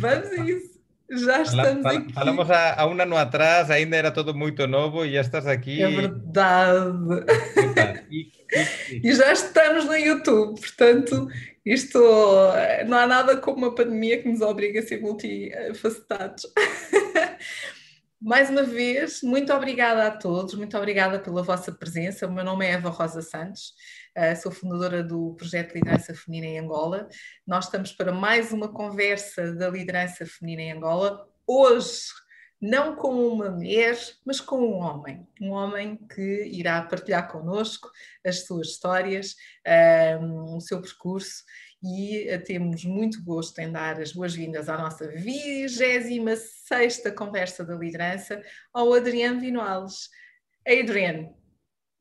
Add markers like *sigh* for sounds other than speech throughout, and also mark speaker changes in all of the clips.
Speaker 1: Vamos a isso. Já estamos aqui.
Speaker 2: falamos há, há um ano atrás, ainda era tudo muito novo e já estás aqui.
Speaker 1: É verdade.
Speaker 2: E- e-
Speaker 1: E já estamos no YouTube, portanto, isto não há nada como uma pandemia que nos obriga a ser multifacetados. *laughs* Mais uma vez, muito obrigada a todos, muito obrigada pela vossa presença. O meu nome é Eva Rosa Santos, eh, sou fundadora do projeto Liderança Feminina em Angola. Nós estamos para mais uma conversa da liderança feminina em Angola. Hoje, não com uma mulher, mas com um homem. Um homem que irá partilhar connosco as suas histórias, um, o seu percurso e uh, temos muito gosto em dar as boas-vindas à nossa 26 Conversa da Liderança ao Adriano Vinoales. Adriano,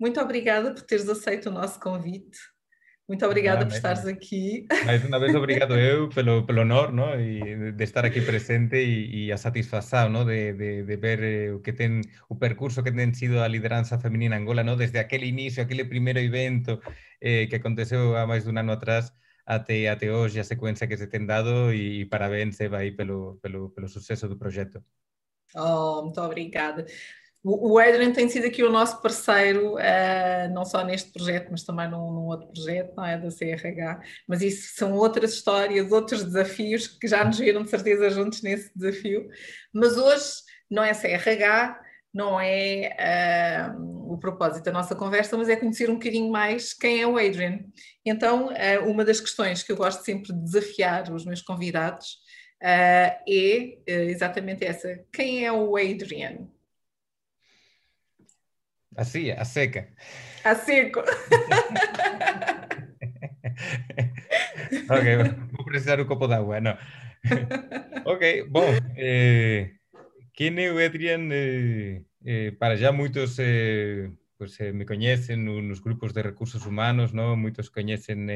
Speaker 1: muito obrigada por teres aceito o nosso convite. Muito obrigada
Speaker 2: Ah,
Speaker 1: por estares aqui.
Speaker 2: Mais uma vez, obrigado eu pelo, pelo honor ¿no? e de estar aqui presente e, e a satisfação ¿no? de, de, de ver eh, o que ten o percurso que ten sido a liderança feminina en Angola, ¿no? desde aquele inicio, aquele primeiro evento eh, que aconteceu há mais de un ano atrás até, até hoje, a secuencia que se ten dado e parabéns, Eva, aí pelo, pelo, pelo sucesso do projeto.
Speaker 1: Oh, muito obrigada. O Adrian tem sido aqui o nosso parceiro, uh, não só neste projeto, mas também num, num, outro projeto, não é? Da CRH. Mas isso são outras histórias, outros desafios que já nos viram de certeza juntos nesse desafio. Mas hoje não é CRH, não é uh, o propósito da nossa conversa, mas é conhecer um bocadinho mais quem é o Adrian. Então, uh, uma das questões que eu gosto sempre de desafiar os meus convidados é exatamente essa: quem é o Adrian?
Speaker 2: Así, a seca.
Speaker 1: A seco.
Speaker 2: ok, vou precisar um copo d'água, não. ok, bom, eh, quem é o Adrian? Eh, eh, para já muitos pues, me conhecem nos grupos de recursos humanos, ¿no? muitos conhecem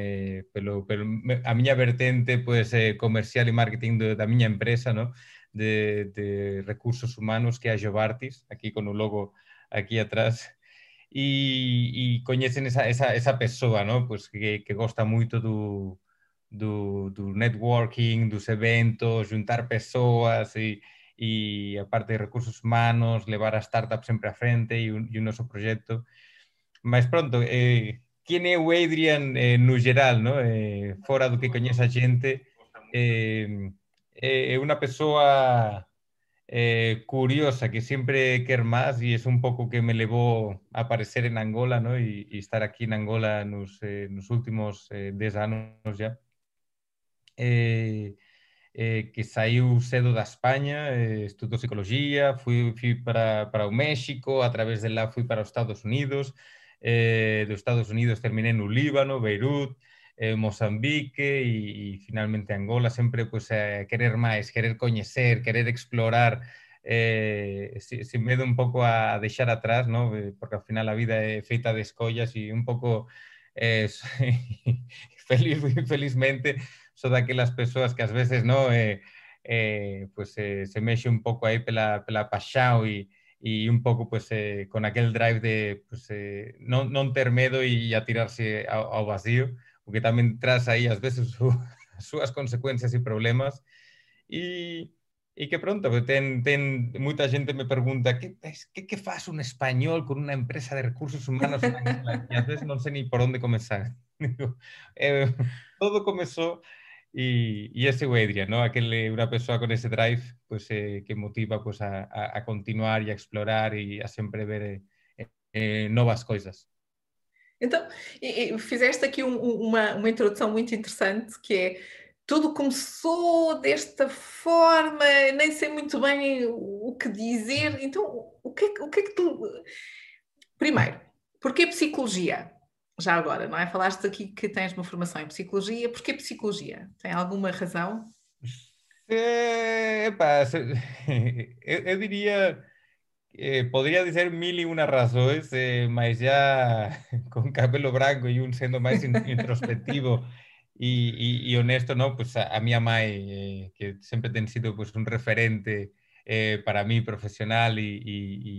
Speaker 2: pelo, pelo, a minha vertente pues, comercial e marketing de, da minha empresa, ¿no? de, de recursos humanos, que é a Jovartis, aqui com o logo aquí atrás e, e coñecen esa, esa, esa persoa ¿no? pues que, que gosta moito do, do, do networking, dos eventos, juntar persoas e, e a parte de recursos humanos, levar a startup sempre a frente e, un, e o noso proxecto. Mas pronto, eh, quen é o Adrian eh, no geral, no? eh, fora do que coñece a xente, eh, é unha persoa eh, curiosa, que siempre quer más y es un pouco que me levou a aparecer en Angola ¿no? y, estar aquí en Angola nos, eh, nos últimos eh, 10 anos ya. Eh, eh, que saiu cedo da España, eh, estudou psicología, fui, para, para México, a través de lá fui para os Estados Unidos, eh, dos Estados Unidos terminé no Líbano, Beirut, eh, Mozambique e finalmente Angola, sempre pues, eh, querer máis, querer coñecer, querer explorar, eh, sin medo un pouco a deixar atrás, ¿no? porque ao final a vida é feita de escollas e un pouco eh, *laughs* feliz, felizmente son daquelas persoas que ás veces no eh, eh, pues, eh, se mexe un pouco aí pela, pela paixão e, e un pouco pues, eh, con aquel drive de pues, eh, non, non ter medo e atirarse ao, ao vacío o que tamén traz aí ás veces as *laughs* súas consecuencias e problemas. E, e que pronto, ten, ten moita xente me pregunta que, que, que un español con unha empresa de recursos humanos e ás veces non sei ni por onde comenzar. *laughs* Eh, todo comezou e, e ese o Adrian, ¿no? aquele unha persoa con ese drive pues, eh, que motiva pues, a, a, continuar e a explorar e a sempre ver eh, eh,
Speaker 1: então, fizeste aqui um, uma, uma introdução muito interessante que é tudo começou desta forma, nem sei muito bem o que dizer. Então, o que, é, o que é que tu. Primeiro, porquê psicologia? Já agora, não é? Falaste aqui que tens uma formação em psicologia. Porquê psicologia? Tem alguma razão?
Speaker 2: É, epa, *laughs* eu, eu diria eh, podría decir mil y una razones, eh, mas ya *laughs* con cabelo branco e un sendo máis introspectivo e, e, e honesto, no? pues a, a mía mãe, eh, que sempre ten sido pues, un referente eh, para mí profesional e, e, e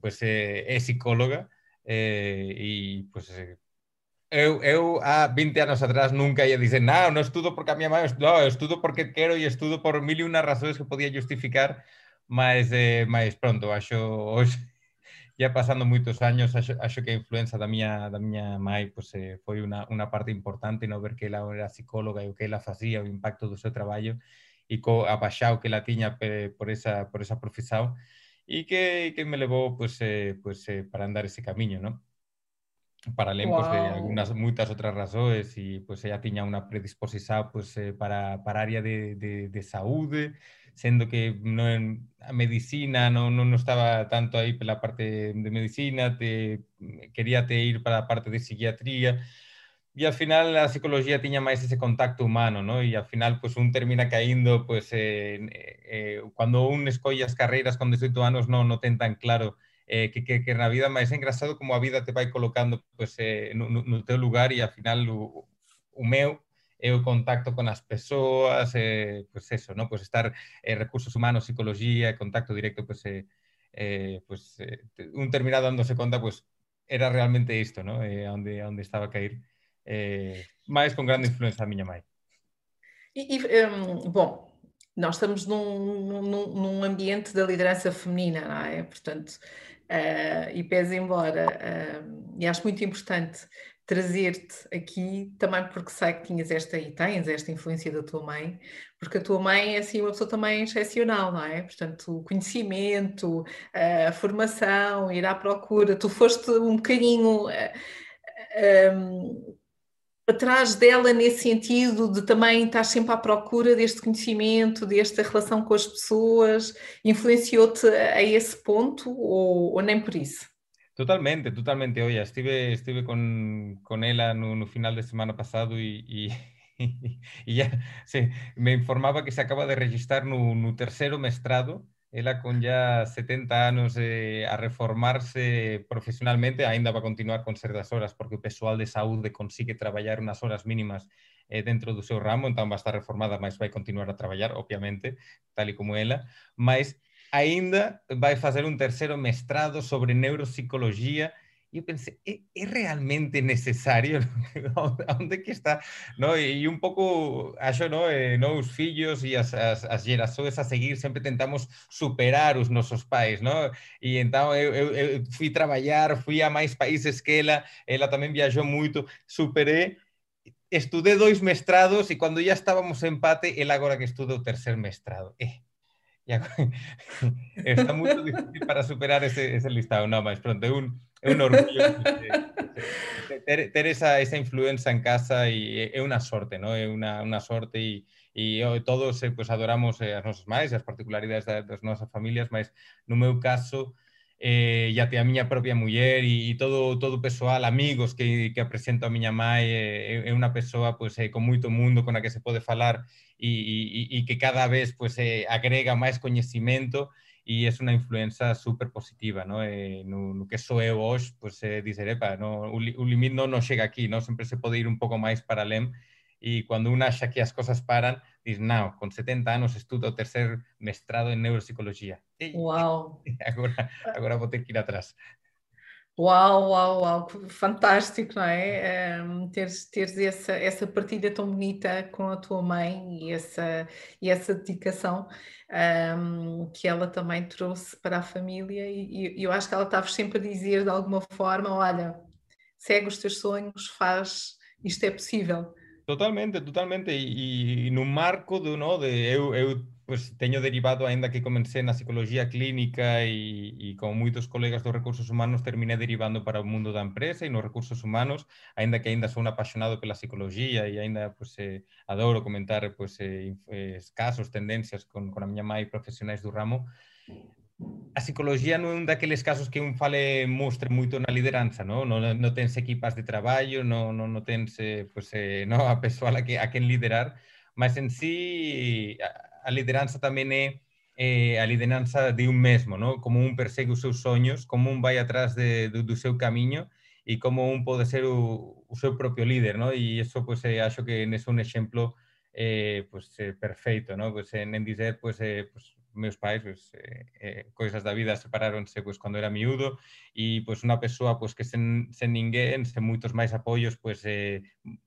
Speaker 2: pues, eh, é psicóloga, eh, e pues, eh, eu, eu há 20 anos atrás nunca ia dizer non, non estudo porque a miña mãe non, no, estudo porque quero e estudo por mil e unha razóns que podía justificar mas, eh, mas pronto, acho hoxe *laughs* ya pasando moitos años, acho, acho que a influencia da miña, da miña mãe pues, eh, foi unha, unha parte importante no ver que ela era psicóloga e o que ela facía, o impacto do seu traballo e co apaixao que ela tiña por esa, por esa profesión e que, que me levou pues, eh, pues, eh, para andar ese camiño, ¿no? para além wow. pues, de algunas moitas outras razóns e pues ella tiña unha predisposición pues, eh, para, para área de, de, de saúde, sendo que non, a medicina non, non estaba tanto aí pela parte de medicina, te, quería te ir para a parte de psiquiatría, e ao final a psicología tiña máis ese contacto humano, ¿no? E ao final pues un termina caindo pues eh, eh, cando un escolle as carreiras con 18 anos non, non ten tan claro eh, que, que, que na vida máis engraçado como a vida te vai colocando pues, eh, no, no teu lugar e ao final o, o meu é o contacto con as persoas, eh, pues eso, ¿no? pues estar eh, recursos humanos, psicología, contacto directo, pues, eh, eh, pues eh, un terminado dándose conta, pues era realmente isto, ¿no? Eh, onde, onde estaba a cair, eh, máis con grande influencia a miña mãe.
Speaker 1: E, e um, bom, nós estamos num, num, num, ambiente da liderança feminina, não é? Portanto, Uh, e pese embora, uh, e acho muito importante trazer-te aqui também porque sei que tinhas esta e tens esta influência da tua mãe, porque a tua mãe é assim uma pessoa também excepcional, não é? Portanto, o conhecimento, a formação, ir à procura, tu foste um bocadinho. Uh, atrás dela nesse sentido de também estar sempre à procura deste conhecimento, desta relação com as pessoas? Influenciou-te a esse ponto ou, ou, nem por isso?
Speaker 2: Totalmente, totalmente. Olha, estive, estive com, com ela no, no final de semana passado e, e, e já se, me informava que se acaba de registrar no, no terceiro mestrado ela con ya 70 anos eh, a reformarse profesionalmente, aínda va continuar con ser das horas, porque o pessoal de saúde consigue traballar unas horas mínimas eh, dentro do seu ramo, entón va a estar reformada, mas vai continuar a traballar, obviamente, tal e como ela, mas aínda vai facer un terceiro mestrado sobre neuropsicología e eu pensei, é, é realmente necesario? *laughs* Onde que está? No? E un pouco, acho, no? Eh, no, os fillos e as, as, as gerações a seguir sempre tentamos superar os nosos pais, no? E então eu, eu, eu fui trabalhar, fui a máis países que ela, ela tamén viajou moito, superei, estudei dois mestrados e cando já estábamos en empate, ela agora que estuda o terceiro mestrado. Eh, *laughs* está moito difícil para superar ese, ese listado, non, mas pronto, é un, un orgullo ter, esa, esa en casa e é unha sorte, ¿no? é unha, unha sorte e, e todos eh, pues, adoramos eh, as nosas máis, as particularidades das nosas familias, mas no meu caso, eh, te a miña propia muller e, e todo todo persoal, amigos que, que apresento a miña mãe, eh, é unha persoa pues, eh, con moito mundo con a que se pode falar e, e, e que cada vez pues, eh, agrega máis coñecimento e é unha influencia super positiva, no? Eh, no, no que sou eu hoxe, pues, eh, dizer, epa, no, o, o non chega aquí, no? sempre se pode ir un pouco máis para além, e cando un acha que as cosas paran, diz, non, con 70 anos estudo o tercer mestrado en neuropsicología.
Speaker 1: Uau!
Speaker 2: Agora, *laughs* agora vou ter que ir atrás.
Speaker 1: Uau, uau, uau, fantástico, não é? Um, teres, teres essa, essa partilha tão bonita com a tua mãe e essa, e essa dedicação um, que ela também trouxe para a família, e, e eu acho que ela estava sempre a dizer de alguma forma: olha, segue os teus sonhos, faz, isto é possível.
Speaker 2: Totalmente, totalmente. E, e no marco do, no, de eu, eu pues, teño derivado, aínda que comecei na psicología clínica e, e con moitos colegas dos recursos humanos terminé derivando para o mundo da empresa e nos recursos humanos, aínda que aínda sou un apasionado pela psicología e aínda pues, eh, adoro comentar pues, eh, eh, casos, tendencias con, con a miña mai profesionais do ramo, a psicología non é un daqueles casos que un fale mostre moito na lideranza, non? Non, non tens equipas de traballo, non, non, non tens pues, eh, *laughs* no, a persoa a, que, a quen liderar, mas en sí a, a lideranza tamén é eh, a lideranza de un mesmo, ¿no? como un persegue os seus soños, como un vai atrás de, do, do seu camiño e como un pode ser o, o seu propio líder, ¿no? e iso pues, eh, acho que nese un exemplo eh, pues, eh, perfeito, ¿no? pues, en, en dizer, pues, eh, pues, meus pais, pues, eh, eh, coisas da vida separáronse pues, cando era miúdo e pois, unha persoa pois, que sen, sen ninguén, sen moitos máis apoios, pois, eh,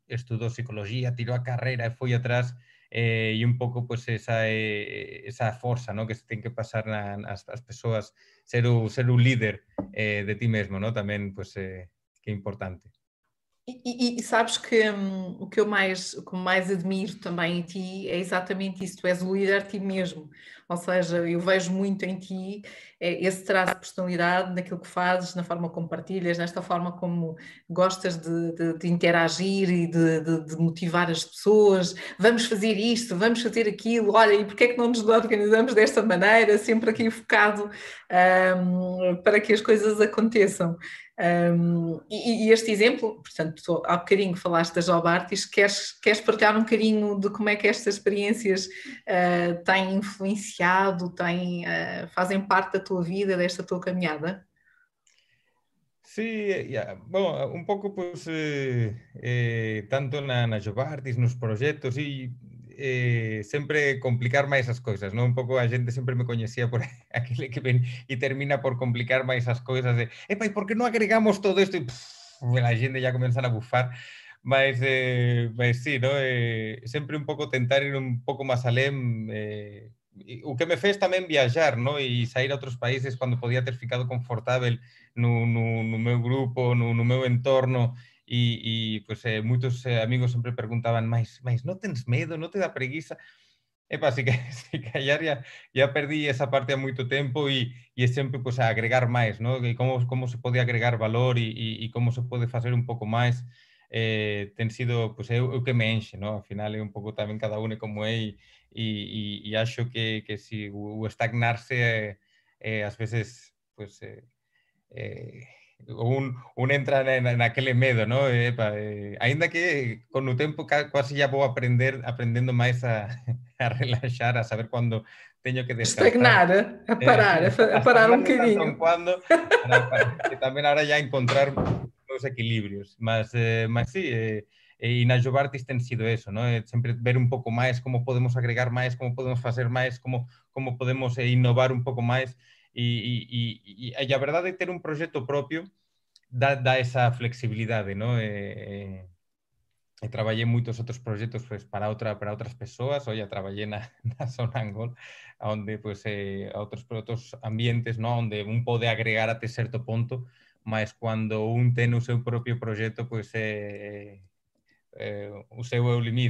Speaker 2: estudou psicología, tirou a carreira e foi atrás eh, e un pouco pues, esa, eh, esa forza ¿no? que se ten que pasar na, as, as persoas, ser o, ser un líder eh, de ti mesmo, ¿no? tamén pues, eh, que é importante.
Speaker 1: E, e, sabes que hum, o que eu mais, o que mais admiro também em ti é exatamente isso, tu és o líder de ti mesmo, ou seja, eu vejo muito em ti é, esse traço de personalidade naquilo que fazes, na forma como partilhas, nesta forma como gostas de, de, de interagir e de, de, motivar as pessoas, vamos fazer isto, vamos fazer aquilo, olha, e porquê é que não nos organizamos desta maneira, sempre aqui focado um, para que as coisas aconteçam. Um, e, e, este exemplo, portanto, há bocadinho falaste da Job Artist, queres, queres partilhar um bocadinho de como é que estas experiências uh, têm influenciado, têm, uh, fazem parte da tua vida, desta tua caminhada?
Speaker 2: Sí, yeah. bueno, un pouco pues, eh, eh, tanto na, Job Artist, nos proxectos e eh, sempre complicar máis as coisas, non? Un pouco a xente sempre me coñecía por *laughs* aquele que ven e termina por complicar máis as coisas de, epa, e por que non agregamos todo isto? E pff, a xente ya comenzan a bufar. Mas, eh, mas sí, no? eh, sempre un pouco tentar ir un pouco máis além, eh, o que me fez tamén viajar, no? E sair a outros países cando podía ter ficado confortável no, no, no meu grupo, no, no meu entorno, e, e pues, eh, eh, amigos sempre preguntaban, máis, máis non tens medo, non te dá preguiza? Epa, así que, *laughs* así que ya, ya, perdí esa parte a moito tempo e, e sempre pues, a agregar máis, ¿no? E como, como se pode agregar valor e, e, como se pode facer un pouco máis eh, ten sido pues, é o que me enxe, ¿no? Al final é un pouco tamén cada un como é e, e, e acho que, que si o, o estagnarse eh, eh, ás veces pues, eh, eh, un, un entra en, aquel medo, ¿no? Epa, eh, ainda que con o tempo casi ya vou aprender aprendendo máis a, *laughs* a relaxar, a saber cuando teño que descansar.
Speaker 1: Estagnar, eh, a parar, eh, a parar un querido.
Speaker 2: Cuando, para, para, que tamén ahora ya encontrar os equilibrios, mas, eh, mas sí, eh, e na Jobartis ten sido eso, ¿no? Eh, sempre ver un pouco máis como podemos agregar máis, como podemos facer máis, como, como podemos eh, innovar un pouco máis, e, e, e, e a verdade é ter un proxecto propio dá, dá esa flexibilidade, ¿no? E, e, e outros proxectos pues, para outra para outras persoas, oia, traballei na, *laughs* na zona Angol, onde pues, eh, outros outros ambientes, no? onde un pode agregar até certo ponto, mas cando un ten o seu propio proxecto, pois pues, eh, eh, o seu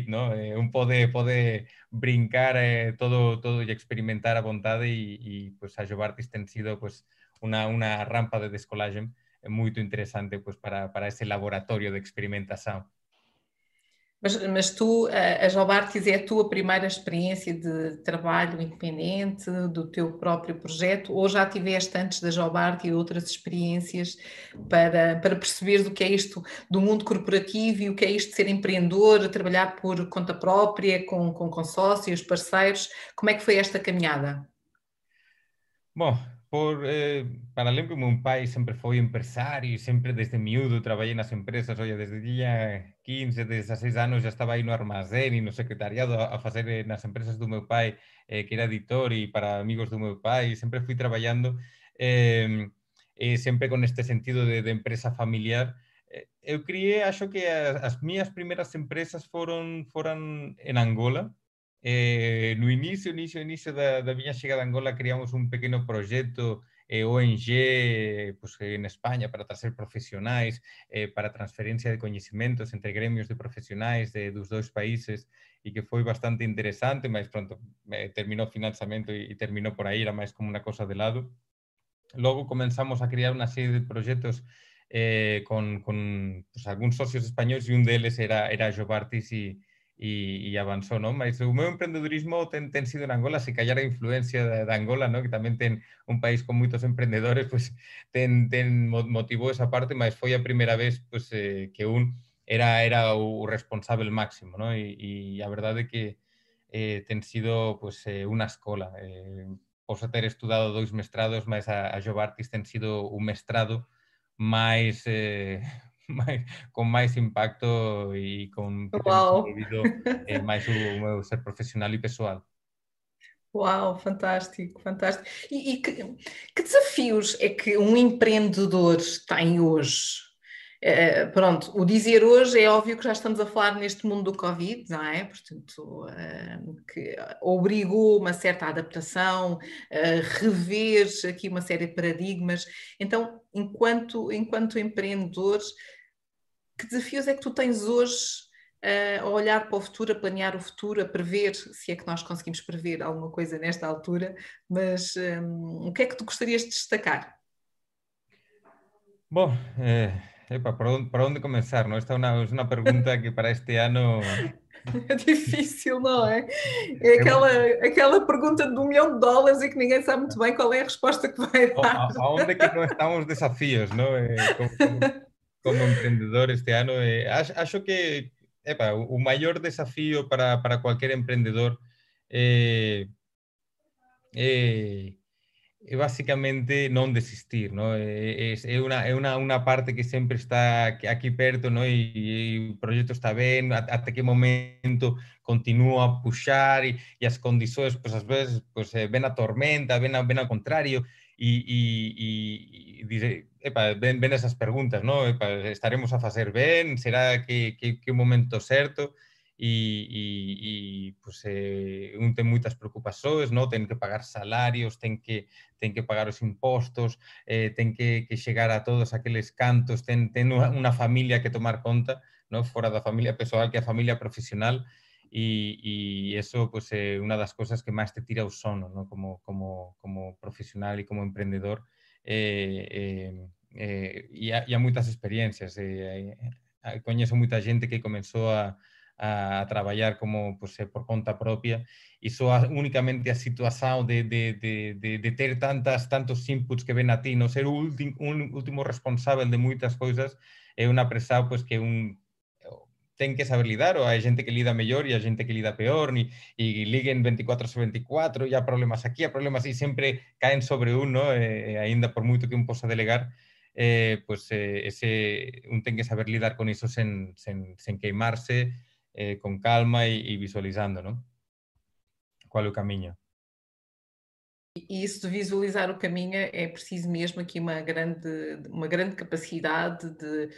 Speaker 2: no? Eh, un pode pode brincar eh, todo todo e experimentar a vontade e pues, a Jovartis ten sido pues, unha, unha rampa de descolaxe moito interesante pues, para, para ese laboratorio de experimentação.
Speaker 1: Mas, mas tu, a Jobartis é a tua primeira experiência de trabalho independente, do teu próprio projeto, ou já tiveste antes da Jobartis outras experiências para, para perceber do que é isto do mundo corporativo e o que é isto de ser empreendedor, trabalhar por conta própria, com, com consórcios, parceiros? Como é que foi esta caminhada?
Speaker 2: Bom, por, eh, para lembro, meu pai sempre foi empresario, sempre desde miúdo traballei nas empresas, oye, desde día 15, 16 anos já estaba aí no armazén e no secretariado a, facer eh, nas empresas do meu pai, eh, que era editor e para amigos do meu pai, sempre fui traballando eh, eh, sempre con este sentido de, de empresa familiar. Eh, eu criei, acho que as, as miñas primeiras empresas foron, foran en Angola, Eh, no inicio, inicio, inicio da, da miña chegada a Angola criamos un pequeno proxecto eh, ONG pues, en España para trazer profesionais, eh, para transferencia de coñecimentos entre gremios de profesionais de, dos dois países e que foi bastante interesante, mas pronto, eh, terminou financiamento e, e terminou por aí, era máis como unha cosa de lado. Logo comenzamos a criar unha serie de proxectos eh, con, con pues, algúns socios españoles e un deles era, era Jobartis e, e, e avanzou, non? Mas o meu emprendedorismo ten, ten sido en Angola, se callar influencia de, de Angola, non? Que tamén ten un país con moitos emprendedores, pois ten, ten esa parte, mas foi a primeira vez pois, eh, que un era era o responsable máximo, non? E, e a verdade que eh, ten sido pois, eh, unha escola. Eh, posso ter estudado dois mestrados, mas a, a Jobartis ten sido un mestrado máis eh, con máis impacto e con
Speaker 1: wow.
Speaker 2: vivido eh, máis o meu ser profesional e pessoal.
Speaker 1: Uau, fantástico, fantástico. E, e que, que, desafios é que um empreendedor tem hoje? Uh, pronto, o dizer hoje é óbvio que já estamos a falar neste mundo do Covid, não é? Portanto, uh, que obrigou uma certa adaptação, uh, rever aqui uma série de paradigmas. Então, enquanto, enquanto empreendedor, que desafios é que tu tens hoje a olhar para o futuro, a planear o futuro, a prever, se é que nós conseguimos prever alguma coisa nesta altura, mas um, o que é que tu gostarias de destacar?
Speaker 2: Bom, eh, epa, ¿por, onde, ¿por onde começar? ¿no? Esta é uma, é pergunta que para este ano... *laughs*
Speaker 1: É difícil, não é? *laughs* É aquela, aquela pergunta de um milhão de dólares e que ninguém sabe muito bem qual é a resposta que vai dar.
Speaker 2: Aonde é que não estão os desafios, não? Como, como, como empreendedor este ano, acho, acho que epa, o maior para, para cualquier emprendedor é, é, é basicamente non desistir, ¿no? É, é, unha, é unha, unha parte que sempre está aquí perto, ¿no? E, e o proxecto está ben, até que momento continúa a puxar e, e as condições, pois, ás veces, pois, ven a tormenta, ven, a, ven ao contrario, e, e, e dice, epa, ven, ven esas preguntas, ¿no? Epa, estaremos a facer ben, será que, que, que momento certo? E, e, e pues, eh, un ten moitas no? ten que pagar salarios, ten que, ten que pagar os impostos, eh, que, que a todos aqueles cantos, ten, ten unha familia que tomar conta, no? fora da familia persoal que a familia profesional, y, eso pues eh, una de las cosas que más te tira un sono, ¿no? Como, como, como profesional y como emprendedor. Eh, eh, eh y, muchas experiencias. Eh, coñezo mucha gente que comenzó a, a traballar como pues, por conta propia e só únicamente a situación de, de, de, de, ter tantas tantos inputs que ven a ti, no ser un último responsable de muchas cosas é unha presa pues, que un ten que saber lidar, ou hai xente que lida mellor e a xente que lida peor, e, e liguen 24 sobre 24, e há problemas aquí, há problemas e sempre caen sobre un, no? e, por moito que un posa delegar, eh, pues, eh, ese, un ten que saber lidar con iso sen, sen, sen queimarse, eh, con calma e, e visualizando, non? Qual é o camiño?
Speaker 1: E isso de visualizar o caminho é preciso mesmo aqui uma grande, uma grande capacidade de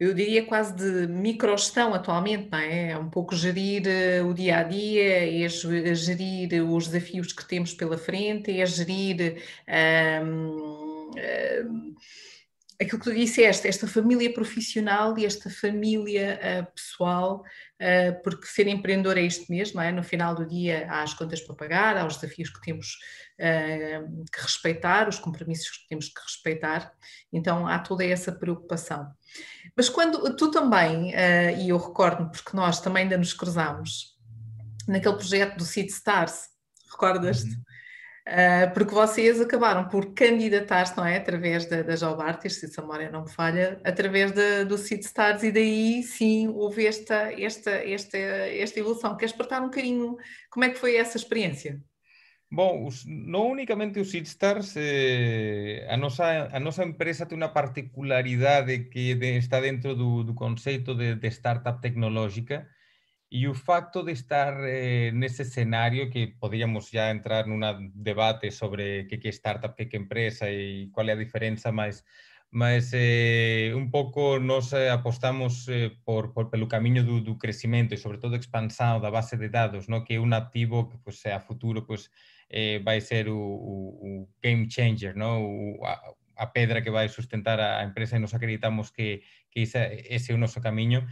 Speaker 1: eu diria quase de microgestão atualmente, não é? É um pouco gerir uh, o dia a dia, é, é gerir os desafios que temos pela frente, é gerir. Um, um, aquilo que tu disseste, esta família profissional e esta família uh, pessoal, uh, porque ser empreendedor é isto mesmo, é? no final do dia há as contas para pagar, há os desafios que temos uh, que respeitar, os compromissos que temos que respeitar, então há toda essa preocupação. Mas quando tu também, e eu recordo porque nós também ainda nos cruzámos naquele projeto do Seed Stars, recordas-te? Uhum. Uh, porque vocês acabaram por candidatar-se, não é? Através da, da Job Artist, se a memória não me falha, através da, do Seed Stars, e daí sim houve esta, esta, esta, esta evolução. Queres partilhar um bocadinho como é que foi essa experiência?
Speaker 2: Bom, os, non únicamente os Seedstars, eh, a, nosa, a nosa empresa ten unha particularidade que de, está dentro do, do conceito de, de startup tecnológica e o facto de estar eh, nese escenario que podíamos já entrar nun debate sobre que que startup, que que empresa e qual é a diferenza, mas mas eh, un pouco nos eh, apostamos eh, por, por pelo camiño do, do crecimento e sobre todo expansão da base de dados, no? que é un activo que pues, a futuro pues, eh, vai ser o, game changer, no? o, a, a pedra que vai sustentar a empresa e nos acreditamos que, que ese, é o noso camiño.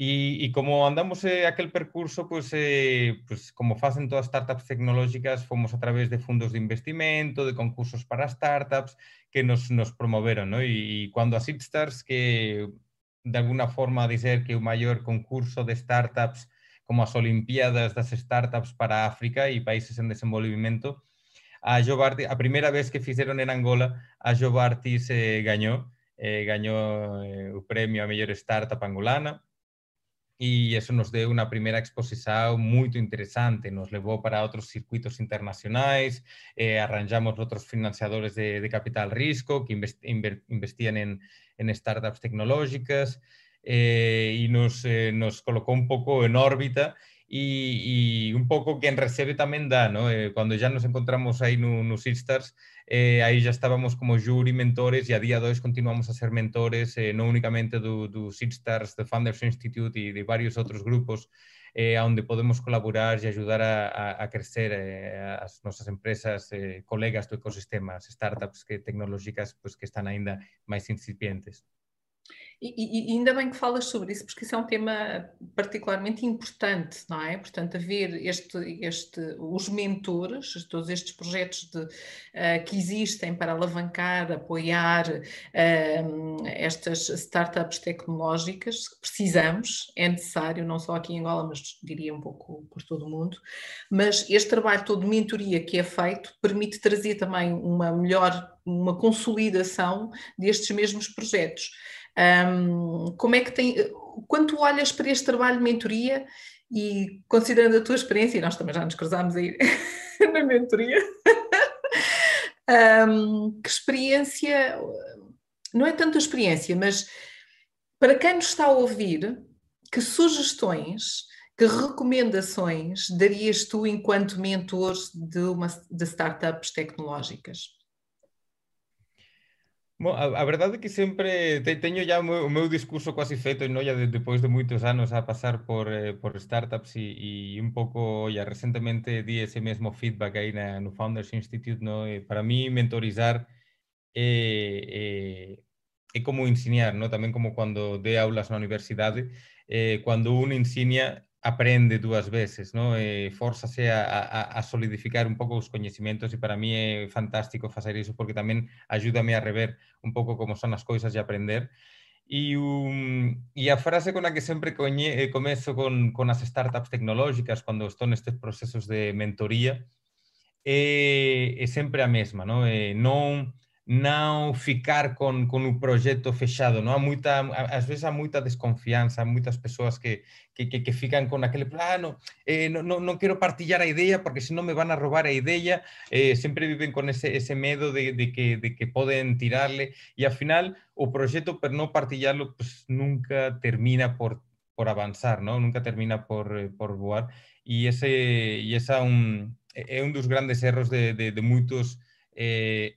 Speaker 2: Y, y, como andamos eh, aquel percurso, pues, eh, pues como facen todas startups tecnológicas, fomos a través de fondos de investimento, de concursos para startups que nos, nos promoveron, ¿no? Y, y cuando a Seedstars, que de alguna forma dizer que o maior concurso de startups como as Olimpiadas das Startups para África e países en desenvolvimento, a Jobartis, a primeira vez que fixeron en Angola, a Jobartis eh, gañou, eh, gañou eh, o premio a mellor startup angolana, y eso nos dio una primera exposición muy interesante, nos llevó para otros circuitos internacionales, eh, arranjamos otros financiadores de, de, capital riesgo que investían en, en, startups tecnológicas eh, y nos, eh, nos colocó un poco en órbita y, un poco quien recibe también da, ¿no? Eh, cuando ya nos encontramos ahí en los Stars, eh, ahí ya estábamos como jury mentores y a día de hoy continuamos a ser mentores, eh, no únicamente de do Stars, de Founders Institute y de varios otros grupos, eh, podemos colaborar y ayudar a, a, a crecer eh, empresas, eh, colegas do ecosistema, startups que, tecnológicas pues, que están ainda máis incipientes.
Speaker 1: E, e, ainda bem que falas sobre isso, porque isso é um tema particularmente importante, não é? Portanto, haver este, este, os mentores, todos estes projetos de, uh, que existem para alavancar, apoiar uh, estas startups tecnológicas precisamos, é necessário, não só aqui em Angola, mas diria um pouco por todo o mundo. Mas este trabalho todo de mentoria que é feito permite trazer também uma melhor, uma consolidação destes mesmos projetos. Um, como é que tem. Quando tu olhas para este trabalho de mentoria e considerando a tua experiência, e nós também já nos cruzámos aí *laughs* na mentoria, *laughs* um, que experiência. Não é tanto a experiência, mas para quem nos está a ouvir, que sugestões, que recomendações darias tu enquanto mentor de, uma, de startups tecnológicas?
Speaker 2: Bom, a, a verdade é que sempre te, teño ya o meu, o meu discurso quasi feito no, ya de, depois de moitos anos a pasar por, eh, por startups e, e un pouco, ya recentemente di ese mesmo feedback aí na, no Founders Institute, no? E para mí mentorizar é, é, é como ensinar, no? tamén como cando dé aulas na universidade, eh, cando un aprende dúas veces, no? Eh, e forzase a, a, a solidificar un pouco os coñecimentos e para mí é fantástico facer iso porque tamén ajúdame a rever un pouco como son as cousas e aprender. E, um, e a frase con a que sempre coñe, eh, comezo con, con as startups tecnolóxicas cando estou nestes procesos de mentoría é, é sempre a mesma, no? Eh, non não ficar com, com o projeto fechado, não há muita, às vezes há muita desconfiança, muitas pessoas que, que, que ficam com aquele plano, eh, não, não, não quero partilhar a ideia porque senão me vão a roubar a ideia, eh, sempre vivem com esse, esse medo de, de, que, de que podem tirarle e afinal o projeto por não partilhá-lo pues, nunca termina por, por avançar, não? nunca termina por, por voar e esse, e esse é, um, é um dos grandes erros de, de, de muitos eh,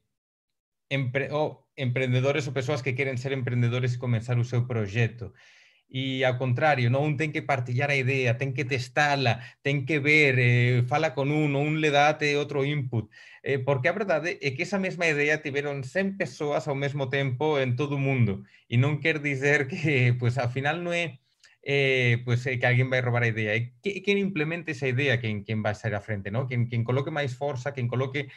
Speaker 2: empre o emprendedores ou pessoas que querem ser empreendedores e começar o seu projeto. E ao contrário, não um tem que partilhar a ideia, tem que testá-la, tem que ver, eh, fala com um, um lhe dá até outro input. Eh, porque eh, a verdade é eh, que essa mesma ideia tiveram 100 pessoas ao mesmo tempo em todo o mundo. E não quer dizer que, pois, afinal, não é, eh, pois, é que alguém vai roubar a ideia. É que, quem implementa essa ideia quem, quem vai sair à frente, não? Quem, quem coloque mais força, quem coloque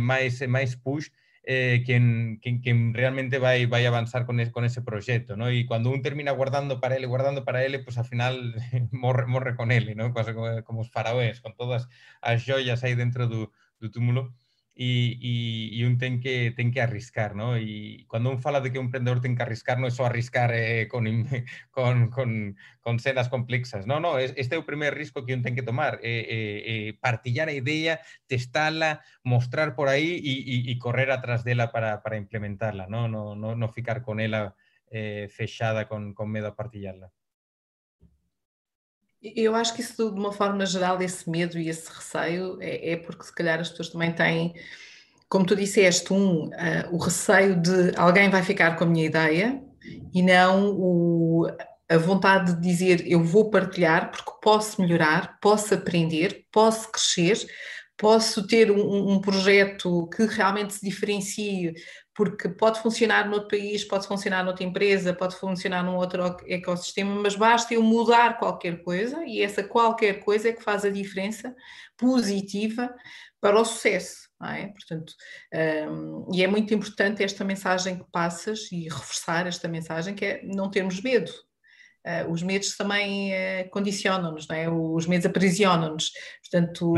Speaker 2: mais, mais push, eh, quien, quien, quien, realmente va, a avanzar con, es, con ese proyecto, ¿no? Y cuando uno termina guardando para él, guardando para él, pues al final *laughs* morre, morre con él, ¿no? Como, como os con todas as joyas aí dentro do, do túmulo e un ten que, ten que arriscar, ¿no? E cando un fala de que un emprendedor ten que arriscar, non é só arriscar eh, con, *laughs* con, con, con cenas complexas, non, non, este é o primer risco que un ten que tomar, eh, eh, eh, partillar a idea, testala, mostrar por aí e, e, e correr atrás dela para, para implementarla, non, non, non, non ficar con ela eh, fechada con, con medo a partillarla.
Speaker 1: Eu acho que isso, de uma forma geral, esse medo e esse receio é, é porque, se calhar, as pessoas também têm, como tu disseste, um, uh, o receio de alguém vai ficar com a minha ideia e não o, a vontade de dizer eu vou partilhar porque posso melhorar, posso aprender, posso crescer, posso ter um, um projeto que realmente se diferencie porque pode funcionar noutro país, pode funcionar noutra empresa, pode funcionar num outro ecossistema, mas basta eu mudar qualquer coisa e essa qualquer coisa é que faz a diferença positiva para o sucesso. É? Portanto, um, e é muito importante esta mensagem que passas e reforçar esta mensagem que é não termos medo, Uh, os medos também uh, condicionam-nos, não é? Os medos aprisionam-nos. Portanto,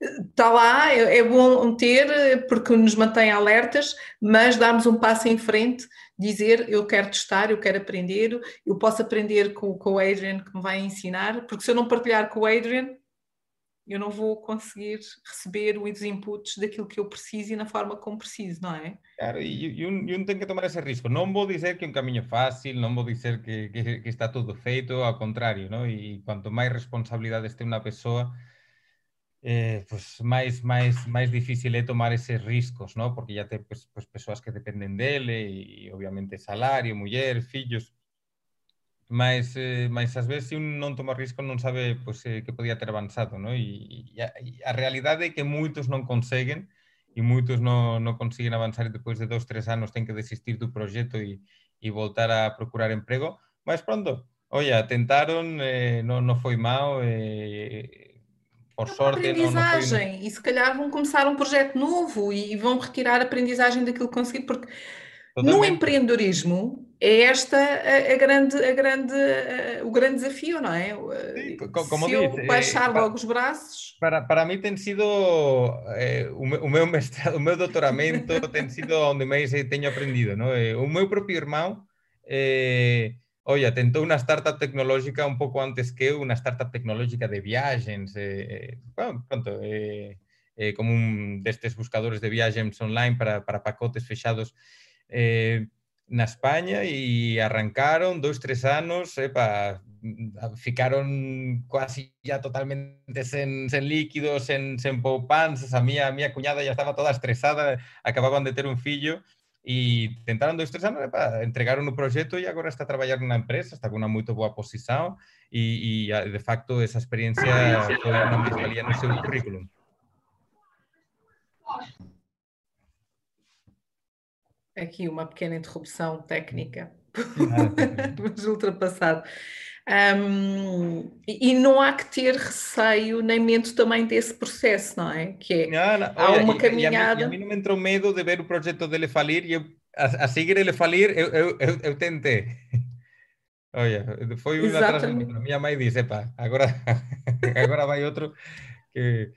Speaker 1: está claro. lá, é, é, bom ter, porque nos mantém alertas, mas darmos um passo em frente, dizer eu quero testar, eu quero aprender, eu posso aprender com, com o Adrian que me vai ensinar, porque se eu não partilhar com o Adrian, eu não vou conseguir receber os inputs daquilo que eu preciso e na forma como preciso, não é?
Speaker 2: Claro, e, e, um, e um tem que tomar esse risco. Não vou dizer que é um caminho fácil, não vou dizer que, que, que está tudo feito, ao contrário, não? E quanto mais responsabilidades tem uma pessoa, eh, pues máis, máis, máis difícil é tomar eses riscos, ¿no? porque ya ten pues, pues, persoas que dependen dele e, obviamente salario, muller, fillos, mas, eh, mas veces se un non toma risco non sabe pues, eh, que podía ter avanzado, ¿no? E, e, a, e que moitos non conseguen e moitos non, non consiguen avanzar e depois de dos, tres anos ten que desistir do proxecto e, e voltar a procurar emprego, mas pronto, Oye, tentaron, eh, non, non foi mal, eh, por é sorte.
Speaker 1: Aprendizagem,
Speaker 2: não, não
Speaker 1: e se calhar vão começar um projeto novo e vão retirar a aprendizagem daquilo que conseguiram, porque Totalmente. no empreendedorismo é esta a, a grande, a grande, a, o grande desafio, não é? Sim, como se eu baixar é, logo os braços.
Speaker 2: Para, para mim tem sido eh, o, meu, o meu mestrado, *laughs* o meu doutoramento tem sido onde mais tenho aprendido, não é? O meu próprio irmão eh, Oye, tentou unha startup tecnológica un pouco antes que eu, unha startup tecnológica de viaxens, eh, bueno, pronto, como un destes buscadores de viaxens online para, para pacotes fechados eh, na España e arrancaron dois, tres anos, epa, ficaron quasi ya totalmente sen, sen líquidos, sen, sen poupans, a mía, a mía cuñada ya estaba toda estresada, acababan de ter un fillo, e tentaron dois, tres anos para entregaron o proxecto e agora está a traballar nunha empresa, está con unha moito boa posición e, de facto esa experiencia foi unha mesvalía no seu currículum.
Speaker 1: Aqui uma pequena interrupção técnica, *laughs* mas ultrapassado. Um, e não há que ter receio nem medo também desse processo, não é? Que é, não, não. há Olha, uma caminhada.
Speaker 2: E a, mim, a mim não me entrou medo de ver o projeto dele falir e eu, a, a seguir ele falir, eu, eu, eu, eu tentei. *laughs* Olha, foi uma atrás da outra. Minha mãe disse: pá, agora, *laughs* agora vai outro que.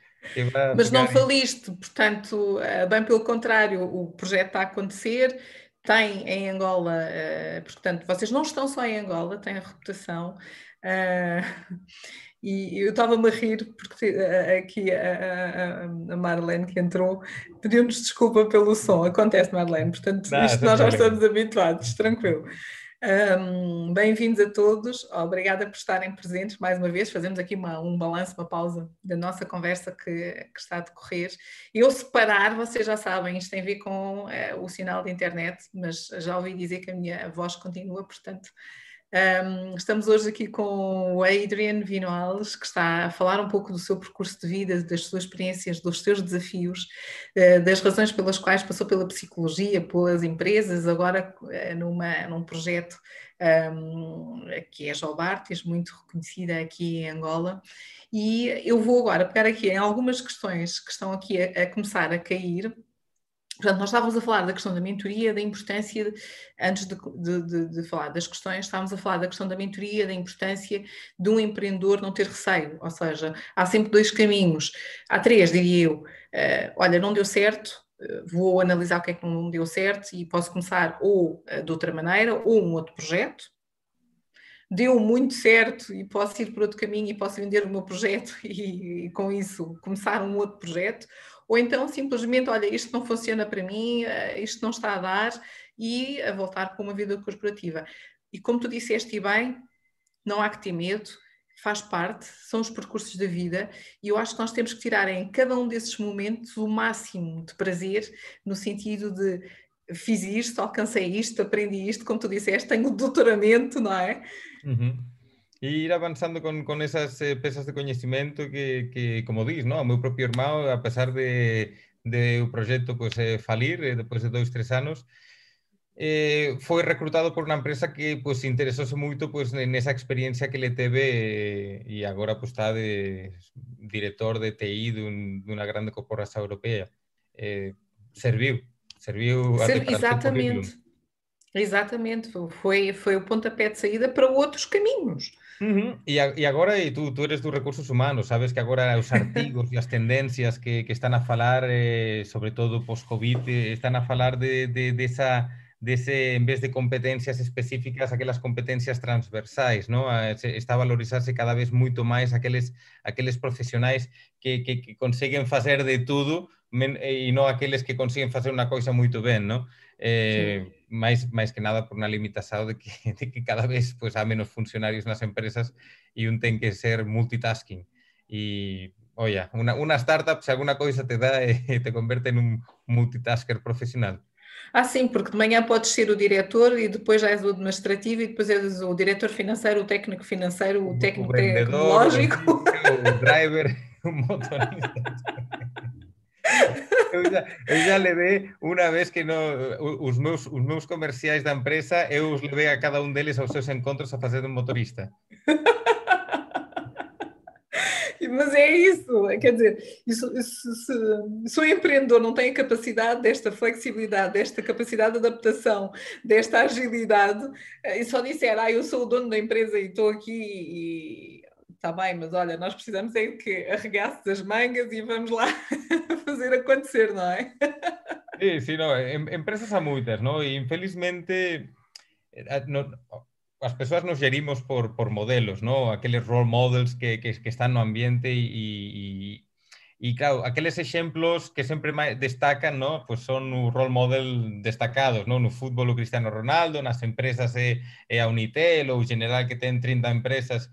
Speaker 1: Mas não faliste, portanto, eh, bem pelo contrário, o projeto está a acontecer tem em Angola, uh, portanto, vocês não estão só em Angola, têm a reputação. Uh, *laughs* e eu estava-me a rir porque aqui a, a, a, Marlene que entrou pediu-nos desculpa pelo som. Acontece, Marlene, portanto, não, isto nós já estamos habituados, tranquilo. Um, Bem-vindos a todos, obrigada por estarem presentes mais uma vez. Fazemos aqui uma, um balanço, uma pausa da nossa conversa que, que, está a decorrer. Eu separar, vocês já sabem, isto tem a ver com uh, o sinal de internet, mas já ouvi dizer que a minha voz continua, portanto um, estamos hoje aqui com o Adrian Vinoales, que está a falar um pouco do seu percurso de vida, das suas experiências, dos seus desafios, uh, das razões pelas quais passou pela psicologia, pelas empresas, agora uh, numa, num projeto um, que é Jobartes, muito reconhecida aqui em Angola. E eu vou agora pegar aqui em algumas questões que estão aqui a, a começar a cair Portanto, nós estávamos a falar da questão da mentoria, da importância, de, antes de, de, de, falar das questões, estávamos a falar da questão da mentoria, da importância de um empreendedor não ter receio, ou seja, há sempre dois caminhos, há três, diria eu. Uh, olha, não deu certo, uh, vou analisar o que é que não deu certo e posso começar ou uh, de outra maneira, ou um outro projeto. Deu muito certo e posso ir por outro caminho e posso vender o meu projeto *laughs* e, e com isso começar um outro projeto ou então simplesmente, olha, isto não funciona para mim, eh, isto não está a dar, e a voltar para uma vida corporativa. E como tu disseste bem, não há que ter medo, faz parte, são os percursos da vida, e eu acho que nós temos que tirar em cada um desses momentos o máximo de prazer, no sentido de fiz isto, alcancei isto, aprendi isto, como tu disseste, tenho doutoramento, não é?
Speaker 2: Uhum. E ir avanzando con, con esas eh, pesas de coñecimento que, que como dis, no? o meu propio irmão, a pesar de, de o proxecto pues, eh, falir eh, depois de dois, tres anos, eh, foi recrutado por unha empresa que pues, interesouse moito pues, nesa experiencia que le teve eh, e agora pues, está de director de TI dun, dunha grande corporación europea. Eh, serviu, serviu
Speaker 1: Ser, exatamente. Exatamente, foi, foi o pontapé de saída para outros caminhos.
Speaker 2: Uh -huh. E, agora, e tú, tú eres dos recursos humanos, sabes que agora os artigos e as tendencias que, que están a falar, eh, sobre todo post-Covid, eh, están a falar de, de, de, esa, dese, en vez de competencias específicas, aquelas competencias transversais, ¿no? Está a valorizarse cada vez moito máis aqueles, aqueles profesionais que, que, que conseguen facer de tudo e non aqueles que consiguen facer unha coisa moito ben, ¿no? Eh, sí. Máis, máis que nada por unha limitación de que, *laughs* de que cada vez pues, há menos funcionarios nas empresas e un ten que ser multitasking. E, unha, unha startup, se alguna coisa te dá, eh, te converte en un multitasker profesional.
Speaker 1: Ah, sim, porque de manhã podes ser o diretor e depois já és o administrativo e depois és o diretor financeiro, o técnico financeiro, o técnico o tecnológico.
Speaker 2: O, o driver, *laughs* o motorista. *laughs* *laughs* Eu já, eu já levei uma vez que no, os, meus, os meus comerciais da empresa, eu os levei a cada um deles aos seus encontros a fazer de motorista. *laughs*
Speaker 1: Mas é isso, quer dizer, isso, isso, se, se o empreendedor não tem a capacidade desta flexibilidade, desta capacidade de adaptação, desta agilidade, eh, e só disser, ah, eu sou o dono da empresa e estou aqui e está bem, mas olha, nós precisamos é que arregasse as mangas e vamos lá *laughs* fazer acontecer, não é?
Speaker 2: Sim, sim, não, empresas há muitas, não? E infelizmente eh, não, as persoas nos gerimos por, por modelos, ¿no? Aqueles role models que, que, que están no ambiente e, e, e claro, aqueles exemplos que sempre destacan, ¿no? Pues son o role model destacados, ¿no? No fútbol o Cristiano Ronaldo, nas empresas é, é a Unitel ou general que ten 30 empresas,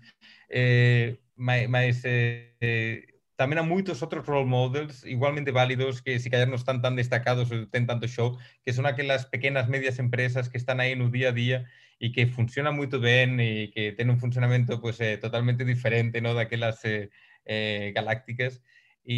Speaker 2: eh, mas eh, tamén moitos outros role models igualmente válidos que si callar non están tan destacados ou ten tanto show, que son aquelas pequenas medias empresas que están aí no día a día e que funciona moito ben e que ten un funcionamento pues, eh, totalmente diferente no daquelas eh, eh, galácticas e,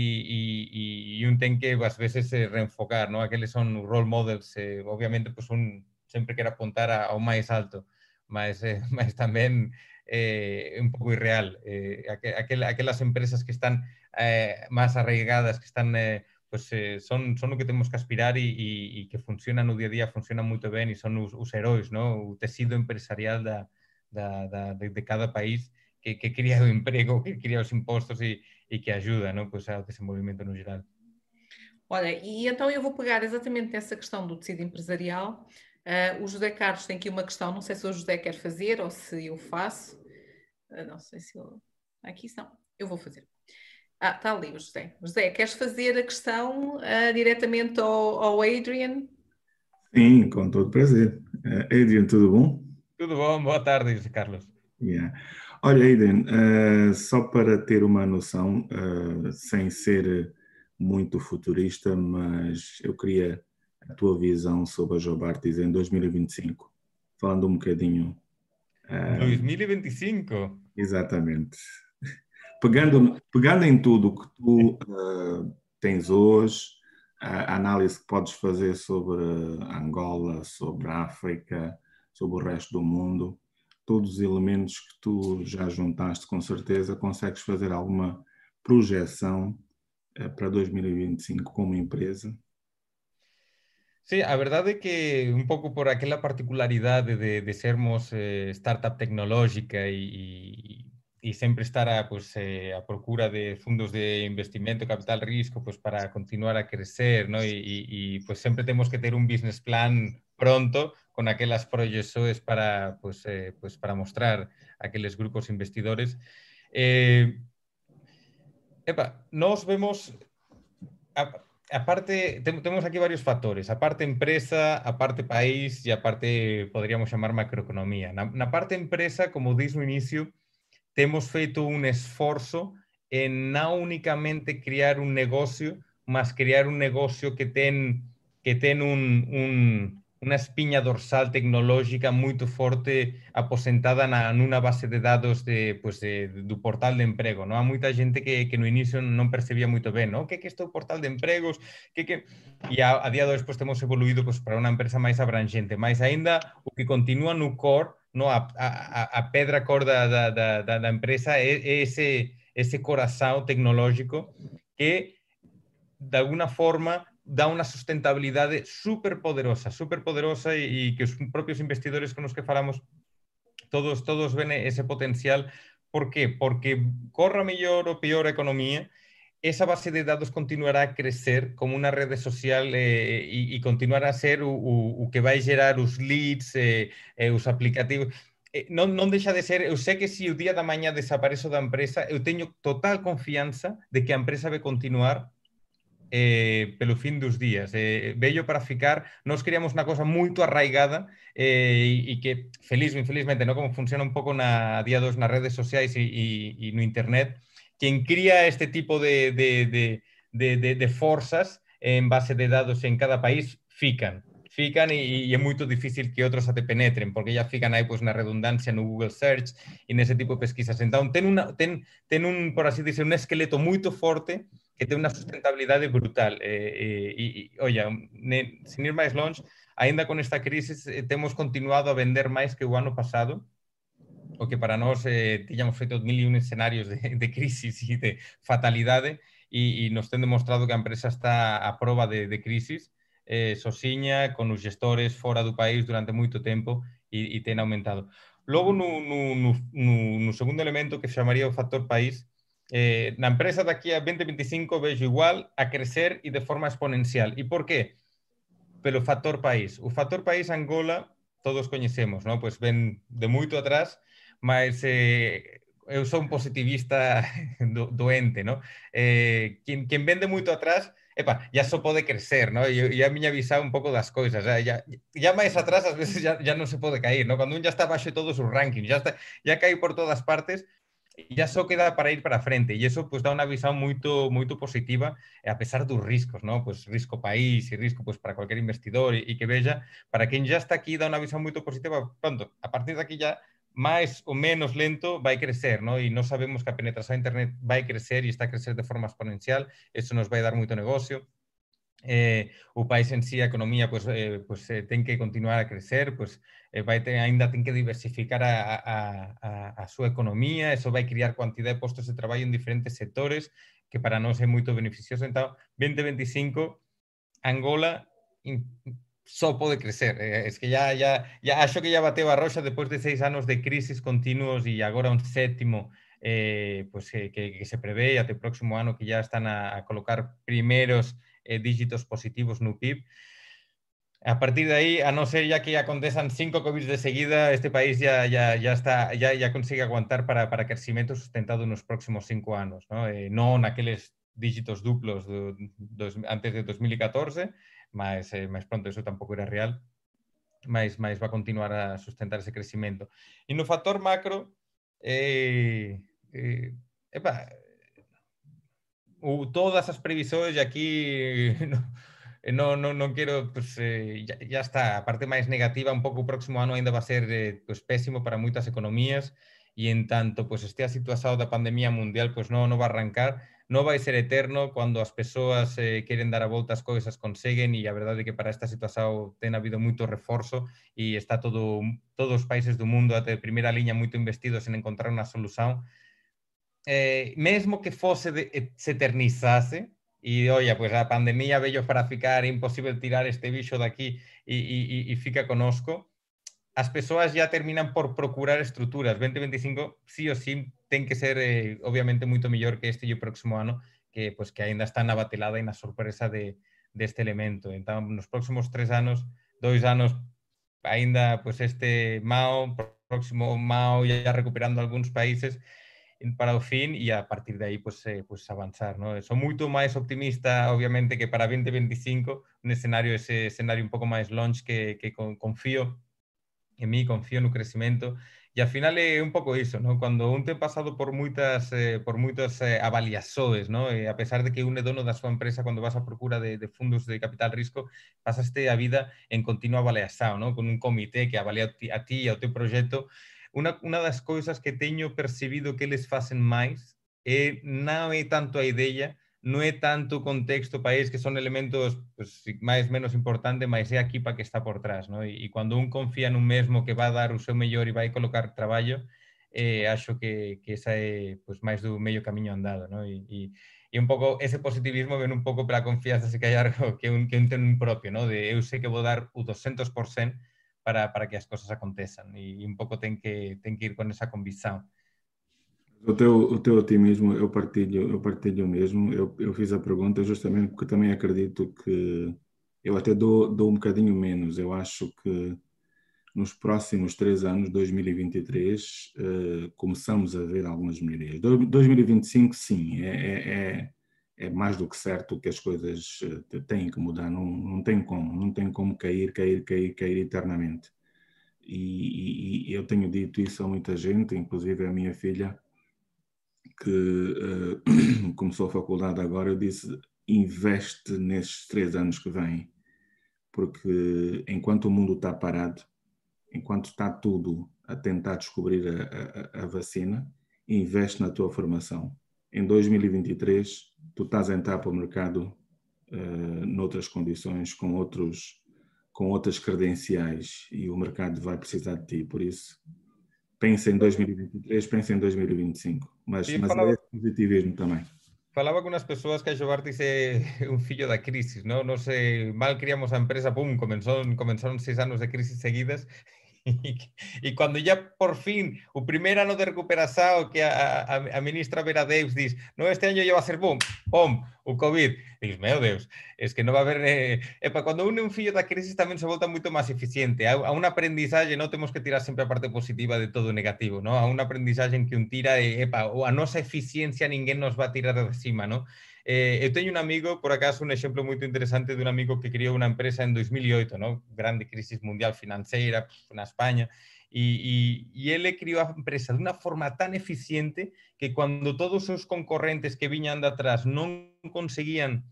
Speaker 2: e, e un ten que ás veces eh, reenfocar, no? aqueles son role models, eh, obviamente pues, un sempre quer apuntar ao máis alto, mas, eh, *laughs* mas tamén eh, un pouco irreal. Eh, aquel, aquelas empresas que están eh, máis arraigadas, que están eh, pues, eh, son, son o que temos que aspirar e, que funcionan no día a día, funcionan moito ben e son os, heróis, no? o tecido empresarial da, da, da, de, de cada país que, que o emprego, que cría os impostos e, que ajuda no? pues, ao desenvolvimento no geral.
Speaker 1: Olha, e então eu vou pegar exatamente nessa questão do tecido empresarial. Uh, o José Carlos tem aqui uma questão, não sei se o José quer fazer ou se eu faço. Uh, não sei se eu. Aqui estão, eu vou fazer. Ah, está ali o José. José, queres fazer a questão uh, diretamente ao, ao, Adrian?
Speaker 3: Sim, com todo prazer. Uh, Adrian, tudo bom?
Speaker 2: Tudo bom, boa tarde, Carlos.
Speaker 3: Yeah. Olha, Adrian, uh, só para ter uma noção, sem ser muito futurista, mas eu queria a tua visão sobre a Jobartis em 2025, falando um bocadinho.
Speaker 2: 2025?
Speaker 3: Exatamente pegando, pegando em tudo que tu uh, tens hoje, a análise que podes fazer sobre Angola, sobre África, sobre o resto do mundo, todos os elementos que tu já juntaste, com certeza consegues fazer alguma projeção uh, para 2025 como empresa?
Speaker 2: Sí, a verdade que un pouco por aquela particularidade de, de sermos eh, startup tecnológica e, y siempre estar a, pues, eh, a procura de fondos de investimento, capital riesgo, pues para continuar a crecer, ¿no? Y, y, pues siempre tenemos que tener un business plan pronto con aquellas proyecciones para, pues, eh, pues para mostrar a aquellos grupos investidores. Eh, epa, nos vemos, a, aparte, tenemos aquí varios factores, aparte empresa, aparte país y aparte podríamos llamar macroeconomía. Na, na parte empresa, como dije no inicio, temos feito un esforzo en non únicamente crear un negocio, mas crear un negocio que ten que ten un, un, unha espiña dorsal tecnológica moito forte aposentada na nunha base de dados de, pues, de, do portal de emprego. Non? Há moita xente que, que no inicio non percebía moito ben, non? que que este o portal de empregos? Que, que... E a, a día de hoje pues, temos evoluído pues, para unha empresa máis abranxente, máis aínda o que continúa no core no, a, a, a pedra corda da, da, da, empresa é, é ese, ese corazón tecnológico que, de alguna forma, dá unha sustentabilidade super poderosa, super poderosa e, que os propios investidores con os que falamos todos todos ven ese potencial. Por qué? Porque corra mellor ou peor economía, esa base de dados continuará a crecer como unha rede social eh, e continuará a ser o, o, o que vai gerar os leads eh, eh, os aplicativos. Eh, non, de ser, eu sei que se o día da mañá desaparezo da empresa, eu teño total confianza de que a empresa vai continuar eh, pelo fin dos días. Eh, bello para ficar, nós queríamos unha cosa moito arraigada eh, e, e que, feliz ou infelizmente, non como funciona un pouco na día dos nas redes sociais e, e, e no internet, quien cría este tipo de, de, de, de, de en base de dados en cada país fican. Fican e, e é moito difícil que outros te penetren, porque ya fican aí pois, na redundancia no Google Search e nese tipo de pesquisas. Entón, ten, una, ten, ten un, por así dizer, un esqueleto moito forte que ten unha sustentabilidade brutal. Eh, eh, ne, sin ir máis longe, aínda con esta crisis, eh, temos continuado a vender máis que o ano pasado, o que para nós eh, tiñamos feito mil e un escenarios de, de crisis e de fatalidade e, e nos ten demostrado que a empresa está a prova de, de crisis eh, con os gestores fora do país durante moito tempo e, e ten aumentado. Logo, no, no, no, no segundo elemento que chamaría o factor país, eh, na empresa daqui a 2025 vejo igual a crecer e de forma exponencial. E por qué? Pelo factor país. O factor país Angola todos coñecemos, ¿no? Pues ven de moito atrás mas eh, eu sou un positivista *laughs* do, doente, ¿no? Eh, quen vende moito atrás, epa, ya só pode crecer, ¿no? E, e a miña visão un pouco das coisas, ya, ya, ya máis atrás ás veces ya, ya non se pode cair, ¿no? Cando un ya está baixo de todos os rankings, ya, está, ya cae por todas partes, ya só queda para ir para frente e iso pues dá unha visão moito moito positiva a pesar dos riscos, ¿no? Pues risco país e risco pues para cualquier investidor e, e que veja, para quen ya está aquí dá unha visão moito positiva, pronto, a partir de aquí ya máis ou menos lento vai crecer, ¿no? e nós sabemos que a penetración de internet vai crecer e está a crecer de forma exponencial, eso nos vai dar moito negocio. Eh, o país en sí, a economía, pues, eh, pues eh, que continuar a crecer, pues, vai ter, ainda ten que diversificar a, a, a, a súa economía, eso vai criar cuantidade de postos de traballo en diferentes sectores, que para nós é moito beneficioso. Entón, 2025, Angola só pode crecer. Eh, es que ya, ya, ya acho que ya bateu a roxa despois de seis anos de crisis continuos e agora un sétimo eh, pues, eh, que, que se prevé até o próximo ano que ya están a, a colocar primeros eh, dígitos positivos no PIB. A partir de aí, a non ser ya que acontesan cinco COVID de seguida, este país ya, ya, ya, está, ya, ya consigue aguantar para, para crecimiento sustentado nos próximos cinco anos. ¿no? Eh, non naqueles dígitos duplos do, dos, antes de 2014, mas, eh, máis pronto eso tampouco era real, mas, mas va a continuar a sustentar ese crecimento. E no factor macro, eh, eh, todas as previsores, e aquí *laughs* non, non, non quero, pues, eh, ya, está, a parte máis negativa, un pouco o próximo ano ainda va a ser eh, pues, pésimo para moitas economías, e en tanto pues, este a situación da pandemia mundial, pues non, non va a arrancar, non vai ser eterno cando as persoas eh, queren dar a volta as coisas conseguen e a verdade é que para esta situación ten habido moito reforzo e está todo todos os países do mundo até primeira liña moito investidos en encontrar unha solución. Eh, mesmo que fose eh, se eternizase e olla, pois a pandemia vello para ficar, imposible tirar este bicho daqui e, e, e fica conosco as persoas ya terminan por procurar estruturas. 2025 sí o sí ten que ser eh, obviamente moito mellor que este e o próximo ano que pues que aínda está na batelada e na sorpresa de deste de elemento. Entón, nos próximos tres anos, dois anos aínda pues este Mao, próximo Mao ya recuperando algúns países para o fin e a partir de aí pues, eh, pues avanzar. ¿no? Son moito máis optimista, obviamente, que para 2025, un escenario, ese escenario un pouco máis launch que, que confío en mí, confío no crecimento e ao final é un pouco iso, ¿no? Cando un ten pasado por moitas eh, por moitas eh, avaliações, ¿no? E a pesar de que un dono da súa empresa cando vas a procura de, de de capital risco, pasaste a vida en continua avaliación, ¿no? Con un comité que avalia a ti e ao teu proxecto. Una, una das cousas que teño percibido que eles facen máis é non é tanto a idea, non tanto contexto país que son elementos pues, máis menos importante, mas é a equipa que está por trás, ¿no? E, e cando un confía nun mesmo que va a dar o seu mellor e vai colocar traballo, eh, acho que, que esa é pues, máis do medio camiño andado, ¿no? E, e, e un pouco ese positivismo ven un pouco pela confianza se que hai algo que un, que un ten un propio, ¿no? De eu sei que vou dar o 200% para, para que as cosas acontezan e, e un pouco ten que, ten que ir con esa convicción.
Speaker 3: O teu, o teu otimismo, eu partilho, eu partilho mesmo. Eu, eu fiz a pergunta justamente porque também acredito que eu até dou, dou um bocadinho menos. Eu acho que nos próximos três anos, 2023, uh, começamos a ver algumas melhorias. 2025, sim, é, é, é, mais do que certo que as coisas eh, têm que mudar. Não, não tem como, não tem como cair, cair, cair, cair eternamente. E, e, e eu tenho dito isso a muita gente, inclusive a minha filha, que uh, *clears throat* começou a faculdade agora, eu disse, investe nesses três anos que vêm, porque enquanto o mundo está parado, enquanto está tudo a tentar descobrir a, a, a vacina, investe na tua formação. Em 2023, tu estás a entrar para o mercado uh, noutras condições, com outros com outras credenciais e o mercado vai precisar de ti, por isso pensa em 2023, pensa em 2025, mas, mas falava, é positivismo também.
Speaker 2: Falava com as pessoas que a Jovartis é *laughs* um filho da crise, não? Nós eh, mal criamos a empresa, pum, começaron, começaron seis anos de crisis seguidas e quando já por fin o primeiro ano de recuperação que a, a, a ministra Vera Deus diz no, este ano já vai ser bom, bom, o Covid diz, meu Deus, es que non va a haber eh, epa, cando une un fillo da crisis tamén se volta moito máis eficiente a, a un aprendizaje non temos que tirar sempre a parte positiva de todo negativo, ¿no? a un aprendizaje en que un tira e, epa, a nosa eficiencia ninguén nos va a tirar de cima, ¿no? Eh, eu teño un amigo, por acaso, un exemplo moito interesante de un amigo que criou unha empresa en 2008, ¿no? grande crisis mundial financeira na España, e, e, e ele criou a empresa de unha forma tan eficiente que cando todos os concorrentes que viñan de atrás non conseguían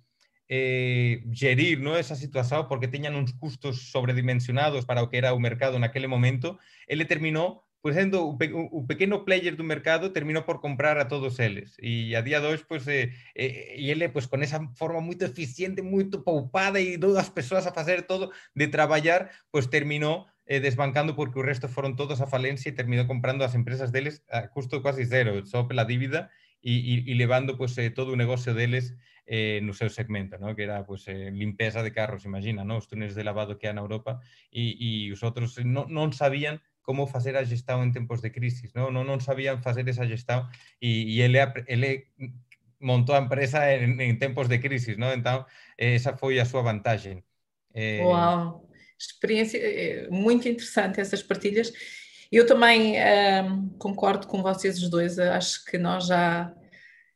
Speaker 2: eh, gerir ¿no? esa situación porque teñan uns custos sobredimensionados para o que era o mercado naquele momento, ele terminou pues sendo o, pe o pequeno player do mercado terminou por comprar a todos eles e a día de hoxe pues, eh, eh, pues, con esa forma moito eficiente, moito poupada e dúas persoas a facer todo de traballar, pues terminou eh, desbancando porque o resto foron todos a falencia e terminou comprando as empresas deles a custo quasi zero, só pela dívida e, e, e levando pues, eh, todo o negocio deles eh, no seu segmento, ¿no? que era pues, eh, de carros, imagina, ¿no? os túneles de lavado que hai na Europa e, e os outros non, non sabían como facer a gestão en tempos de crisis, non, non, non sabían facer esa gestão e, e ele, ele montou a empresa en tempos de crisis, non? Então, esa foi a súa vantagem.
Speaker 1: Eh... Uau! Experiência eh, muito interessante essas partilhas. Eu também um, concordo com vocês os dois, acho que nós já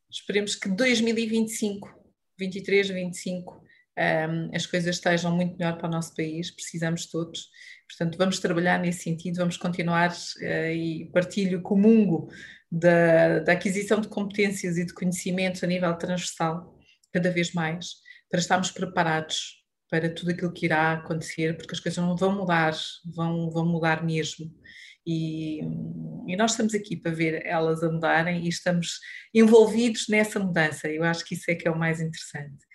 Speaker 1: esperemos que 2025, 23, 25, um, as coisas estejam muito melhor para o nosso país, precisamos todos. Portanto, vamos trabalhar nesse sentido, vamos continuar uh, e partilho comungo da, da aquisição de competências e de conhecimentos a nível transversal, cada vez mais, para estarmos preparados para tudo aquilo que irá acontecer, porque as coisas não vão mudar, vão, vão mudar mesmo. E, e, nós estamos aqui para ver elas a mudarem e estamos envolvidos nessa mudança. Eu acho que isso é que é o mais interessante.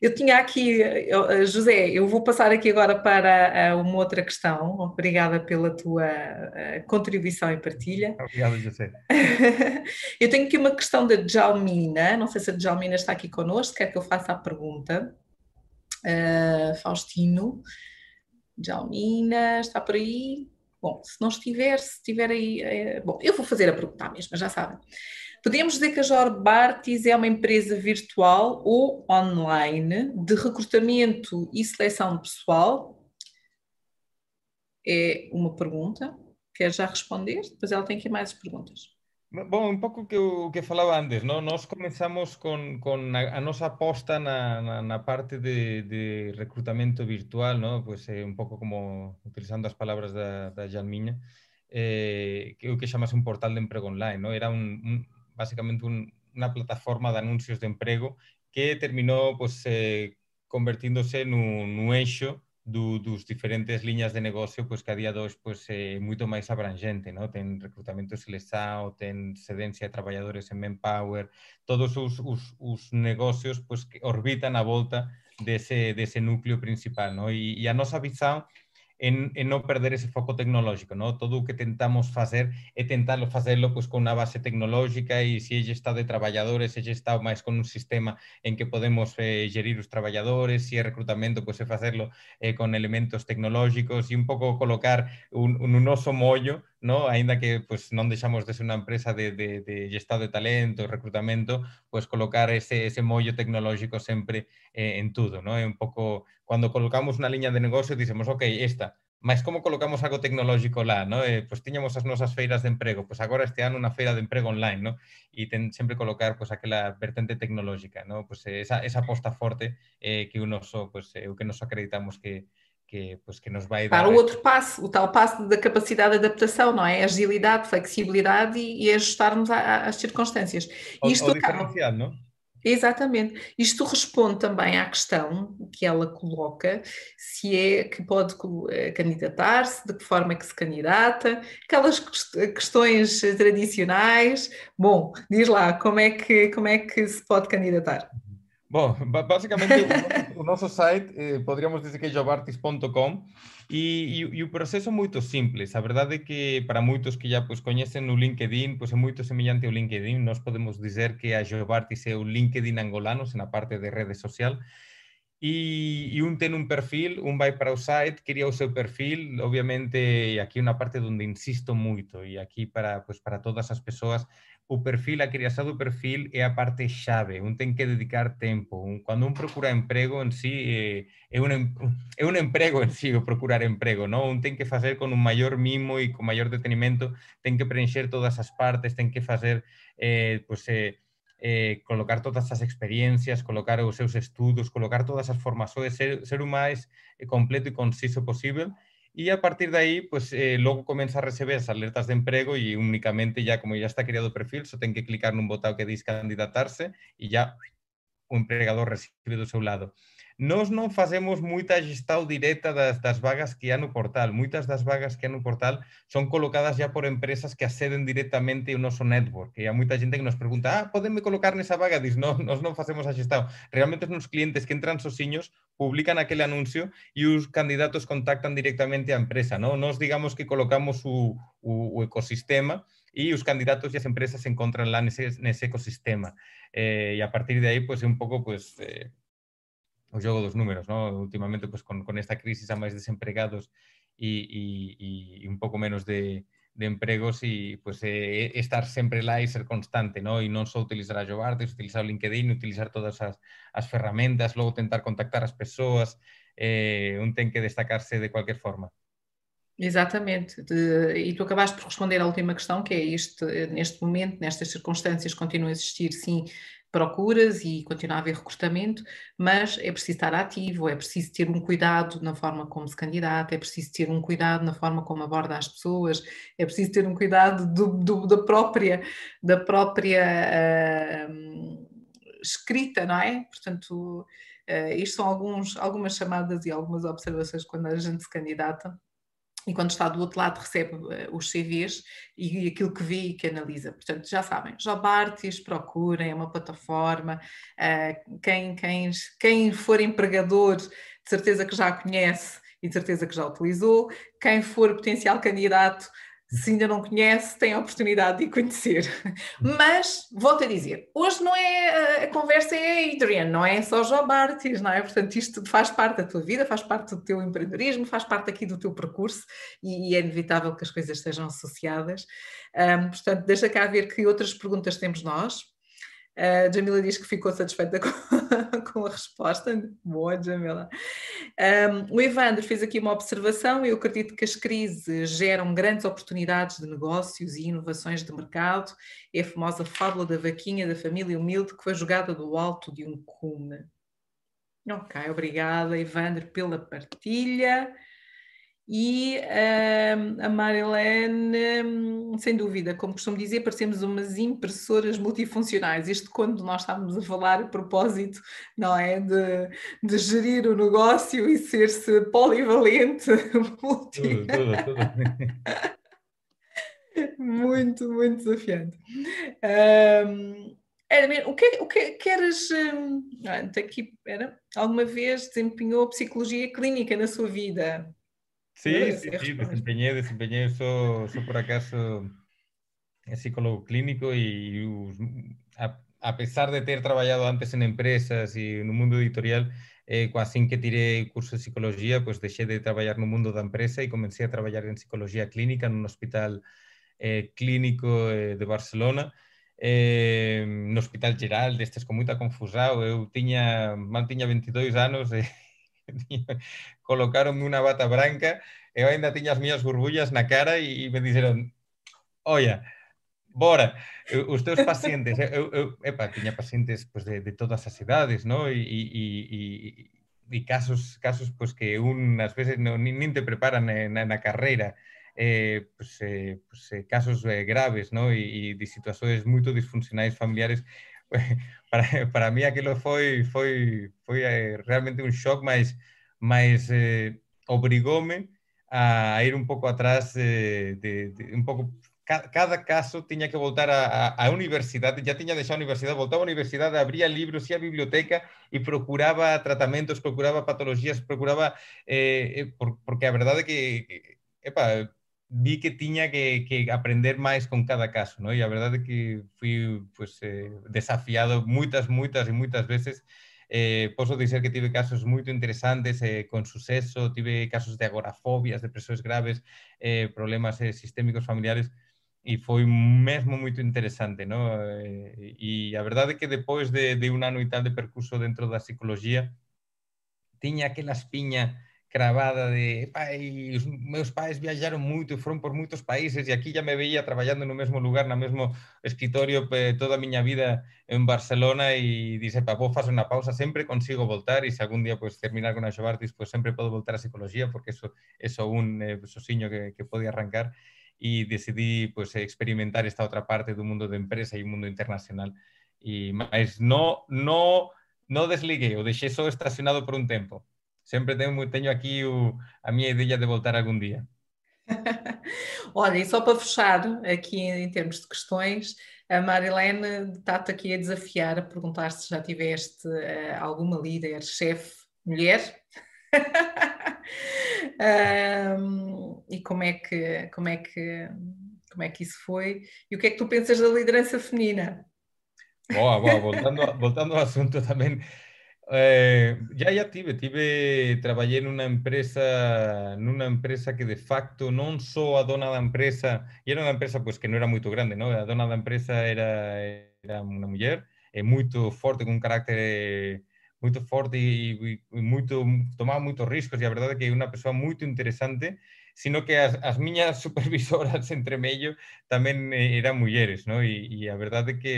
Speaker 1: Eu tinha aqui, eh, José, eu vou passar aqui agora para eh, uma outra questão. Obrigada pela tua eh, contribuição e partilha.
Speaker 2: Obrigado, José. *laughs*
Speaker 1: eu tenho aqui uma questão da Djalmina, não sei se a Djalmina está aqui connosco, quer que eu faça a pergunta. Uh, Faustino, Djalmina, está por aí? Bom, se não estiver, se estiver aí, é... bom, eu vou fazer a pergunta mesmo, já sabem. Podemos dizer que a Jor Bartis é uma empresa virtual ou online de recrutamento e seleção pessoal? É uma pergunta. Quer já responder? Depois ela tem aqui mais perguntas.
Speaker 2: Bom, un pouco que o que falaba antes, ¿no? Nós comenzamos con, con a, a aposta na, na, na parte de, de recrutamento virtual, ¿no? Pues eh, un pouco como utilizando as palabras da, da Jalmiña, eh, que o que chamase portal de emprego online, ¿no? Era básicamente un, una plataforma de anuncios de emprego que terminou pues, eh, convertíndose no, no eixo do, dos diferentes liñas de negocio pues, que a día de hoxe pues, é eh, moito máis abrangente, ¿no? ten recrutamento selexado, ten sedencia de traballadores en Manpower, todos os, os, os negocios pues, que orbitan a volta dese, dese núcleo principal. ¿no? E, e a nosa visão en, en non perder ese foco tecnológico, ¿no? Todo o que tentamos facer é tentarlo facelo pois, con unha base tecnológica e se lle está de traballadores, se lle está máis con un sistema en que podemos eh, gerir os traballadores, se é recrutamento, pois é facerlo eh, con elementos tecnológicos e un pouco colocar un, un noso mollo no? Ainda que pois, non deixamos de ser unha empresa de, de, de gestado de talento, recrutamento, pois colocar ese, ese mollo tecnolóxico sempre eh, en tudo, ¿no? É un pouco, cando colocamos unha liña de negocio, dicemos, ok, esta, mas como colocamos algo tecnológico lá, ¿no? Eh, pois tiñamos as nosas feiras de emprego, pois agora este ano unha feira de emprego online, ¿no? E ten sempre colocar pois aquela vertente tecnológica, ¿no? Pois eh, esa esa aposta forte eh que o noso, pois eh, o que nos acreditamos que que, pues, que nos vai
Speaker 1: dar... Para o outro passo, o tal passo da capacidade de adaptação, não é? Agilidade, flexibilidade e, e ajustarmos às circunstâncias.
Speaker 2: O, Isto o diferencial, não?
Speaker 1: Exatamente. Isto responde também à questão que ela coloca, se é que pode eh, candidatar-se, de que forma é que se candidata, aquelas questões tradicionais. Bom, diz lá, como é que, como é que se pode candidatar?
Speaker 2: Bom, basicamente *laughs* o, nosso site eh, poderíamos dizer que é jobartis.com e, e, e, o proceso é muito simples. A verdade é que para muitos que já pues, conhecem o LinkedIn, pues, é muito semelhante ao LinkedIn. Nós podemos dizer que a Jobartis é o LinkedIn angolano na parte de rede social. E, e, um tem um perfil, um vai para o site, cria o seu perfil, obviamente aqui uma parte onde insisto muito e aqui para pues, para todas as pessoas o perfil, a criação do perfil é a parte chave, um tem que dedicar tempo. Um, quando procura emprego em si, é, é, um, é um emprego em si procurar emprego, não? Um tem que fazer com um maior mimo e com maior detenimento, tem que preencher todas as partes, tem que fazer, eh, pues, eh, eh, colocar todas as experiencias, colocar os seus estudos, colocar todas as formações, ser, ser o máis eh, completo e conciso posible e a partir de aí, pues, eh, logo comeza a receber as alertas de emprego e únicamente ya, como ya está creado o perfil, só ten que clicar nun botão que diz candidatarse e ya o empregador recibe do seu lado. Nós non facemos moita gestão direta das, das vagas que há no portal. Moitas das vagas que há no portal son colocadas ya por empresas que acceden directamente ao noso network. E há moita xente que nos pregunta, ah, podenme colocar nesa vaga? Diz, non, nós non facemos a. Realmente os clientes que entran sosiños publican aquele anuncio e os candidatos contactan directamente á empresa. Non? Nos digamos que colocamos o, o, o ecosistema e os candidatos e as empresas se encontran lá nese, ecosistema. Eh, e a partir de aí, pues, un pouco, pues, eh, o xogo dos números, ¿no? Últimamente, pues, con, con esta crisis a máis desempregados e, e, e un pouco menos de, de empregos e pues, eh, estar sempre lá e ser constante, ¿no? E non só utilizar a Jobartes, utilizar o LinkedIn, utilizar todas as, as ferramentas, logo tentar contactar as persoas, eh, un ten que destacarse de cualquier forma.
Speaker 1: Exatamente, de, e tu acabaste por responder à última questão, que é este, neste momento, nestas circunstâncias, continua a existir, sim, procuras e continuar a haver recrutamento, mas é preciso estar ativo, é preciso ter um cuidado na forma como se candidata, é preciso ter um cuidado na forma como aborda as pessoas, é preciso ter um cuidado do, do, da própria, da própria uh, escrita, não é? Portanto, uh, isto são alguns, algumas chamadas e algumas observações quando a gente se candidata e quando está do outro lado recebe uh, os CVs e, e, aquilo que vê e que analisa. Portanto, já sabem, Jobartis, procurem, é uma plataforma, uh, quem, quem, quem for empregador, de certeza que já conhece e de certeza que já utilizou, quem for potencial candidato, se ainda não conhece, tem a oportunidade de conhecer. Mas, volto a dizer, hoje não é a conversa é Adrian, não é só Job Artis, não é? Portanto, isto faz parte da tua vida, faz parte do teu empreendedorismo, faz parte aqui do teu percurso e, e é inevitável que as coisas sejam associadas. Um, portanto, deixa cá ver que outras perguntas temos nós. A Jamila diz que ficou satisfeita *laughs* com, com a resposta. Boa, Jamila. Um, o Evandro fez aqui uma observação. Eu acredito que as crises geram grandes oportunidades de negócios e inovações de mercado. É a famosa fábula da vaquinha da família humilde que foi jogada do alto de um cume. Ok, obrigada, Evandro, pela partilha. E uh, a Marilene, hum, sem dúvida, como costumo dizer, parecemos umas impressoras multifuncionais. Isto quando nós estávamos a falar a propósito, não é? De, de gerir o negócio e ser-se polivalente. *laughs* Multi... Tudo, tudo, tudo. *laughs* muito, muito desafiante. Um, era, o que, o que queres. Um, aqui, era, alguma vez desempenhou psicologia clínica na sua vida?
Speaker 2: Sí, sí, sí, *laughs* desempeñé, desempeñé eso, eso por acaso es psicólogo clínico y a, a pesar de ter traballado antes en empresas e no mundo editorial, eh, así que tiré curso de psicología, pues deixé de traballar no mundo da empresa e comencé a traballar en psicología clínica nun hospital eh, clínico eh, de Barcelona, eh, no Hospital Geral, destes con moita confusao, eu tiña, mal tiña 22 anos e *laughs* colocaronme unha bata branca e eu ainda tiña as miñas burbullas na cara e, e me dixeron olla, bora, os teus pacientes, eu, eu epa, tiña pacientes pues, de, de todas as edades, no? E, e, e, e casos, casos pues, que un ás veces non, nin, nin te preparan na, na carreira, eh, pues, eh, pues, casos eh, graves no? e, e de situacións moito disfuncionais familiares *laughs* para, para mí aquilo foi foi foi eh, realmente un shock máis máis eh, obrigoume a ir un pouco atrás eh, de, de un pouco cada, cada caso tiña que voltar a universidade, já tiña deixado a universidade, voltaba a universidade, abría libros, ia a biblioteca e procuraba tratamentos, procuraba patologías, procuraba eh, eh por, porque a verdade é que epa, vi que tiña que, que aprender máis con cada caso, ¿no? E a verdade é que fui pues, eh, desafiado moitas, moitas e moitas veces. Eh, posso dizer que tive casos moito interesantes eh, con suceso, tive casos de agorafobias, depresións graves, eh, problemas eh, sistémicos familiares, e foi mesmo moito interesante, ¿no? Eh, e a verdade é que depois de, de un ano e tal de percurso dentro da psicología, tiña aquela espiña cravada de pai, os meus pais viaxaron moito, foron por moitos países e aquí ya me veía traballando no mesmo lugar, no mesmo escritorio toda a miña vida en Barcelona e dice, pa, vou facer unha pausa, sempre consigo voltar e se algún día pues, terminar con a Xobartis, pues, sempre podo voltar a psicología porque eso, eso un eh, sosiño que, que pode arrancar e decidí pues, experimentar esta outra parte do mundo de empresa e mundo internacional. E máis no, no desliguei, o deixei só estacionado por un tempo sempre tenho, tenho aqui o, a minha ideia de voltar algum dia. *laughs*
Speaker 1: Olha, e só para fechar aqui em termos de questões, a Marilene está-te aqui a desafiar, a perguntar se já tiveste uh, alguma líder, chefe, mulher. *laughs* um, e como é que como é que como é que isso foi e o que é que tu pensas da liderança feminina?
Speaker 2: Boa, boa, voltando, voltando ao assunto também Eh, ya, ya tive, tive, traballei nunha empresa, nunha empresa que de facto non só a dona da empresa, e era unha empresa pois, que non era moito grande, non? a dona da empresa era, era unha muller, e eh, moito forte, con un carácter moito forte e, e moito, tomaba moitos riscos, e a verdade é que é unha persoa moito interesante, sino que as, as miñas *laughs* supervisoras entre mello tamén eh, eran mulleres, non? E, e a verdade é que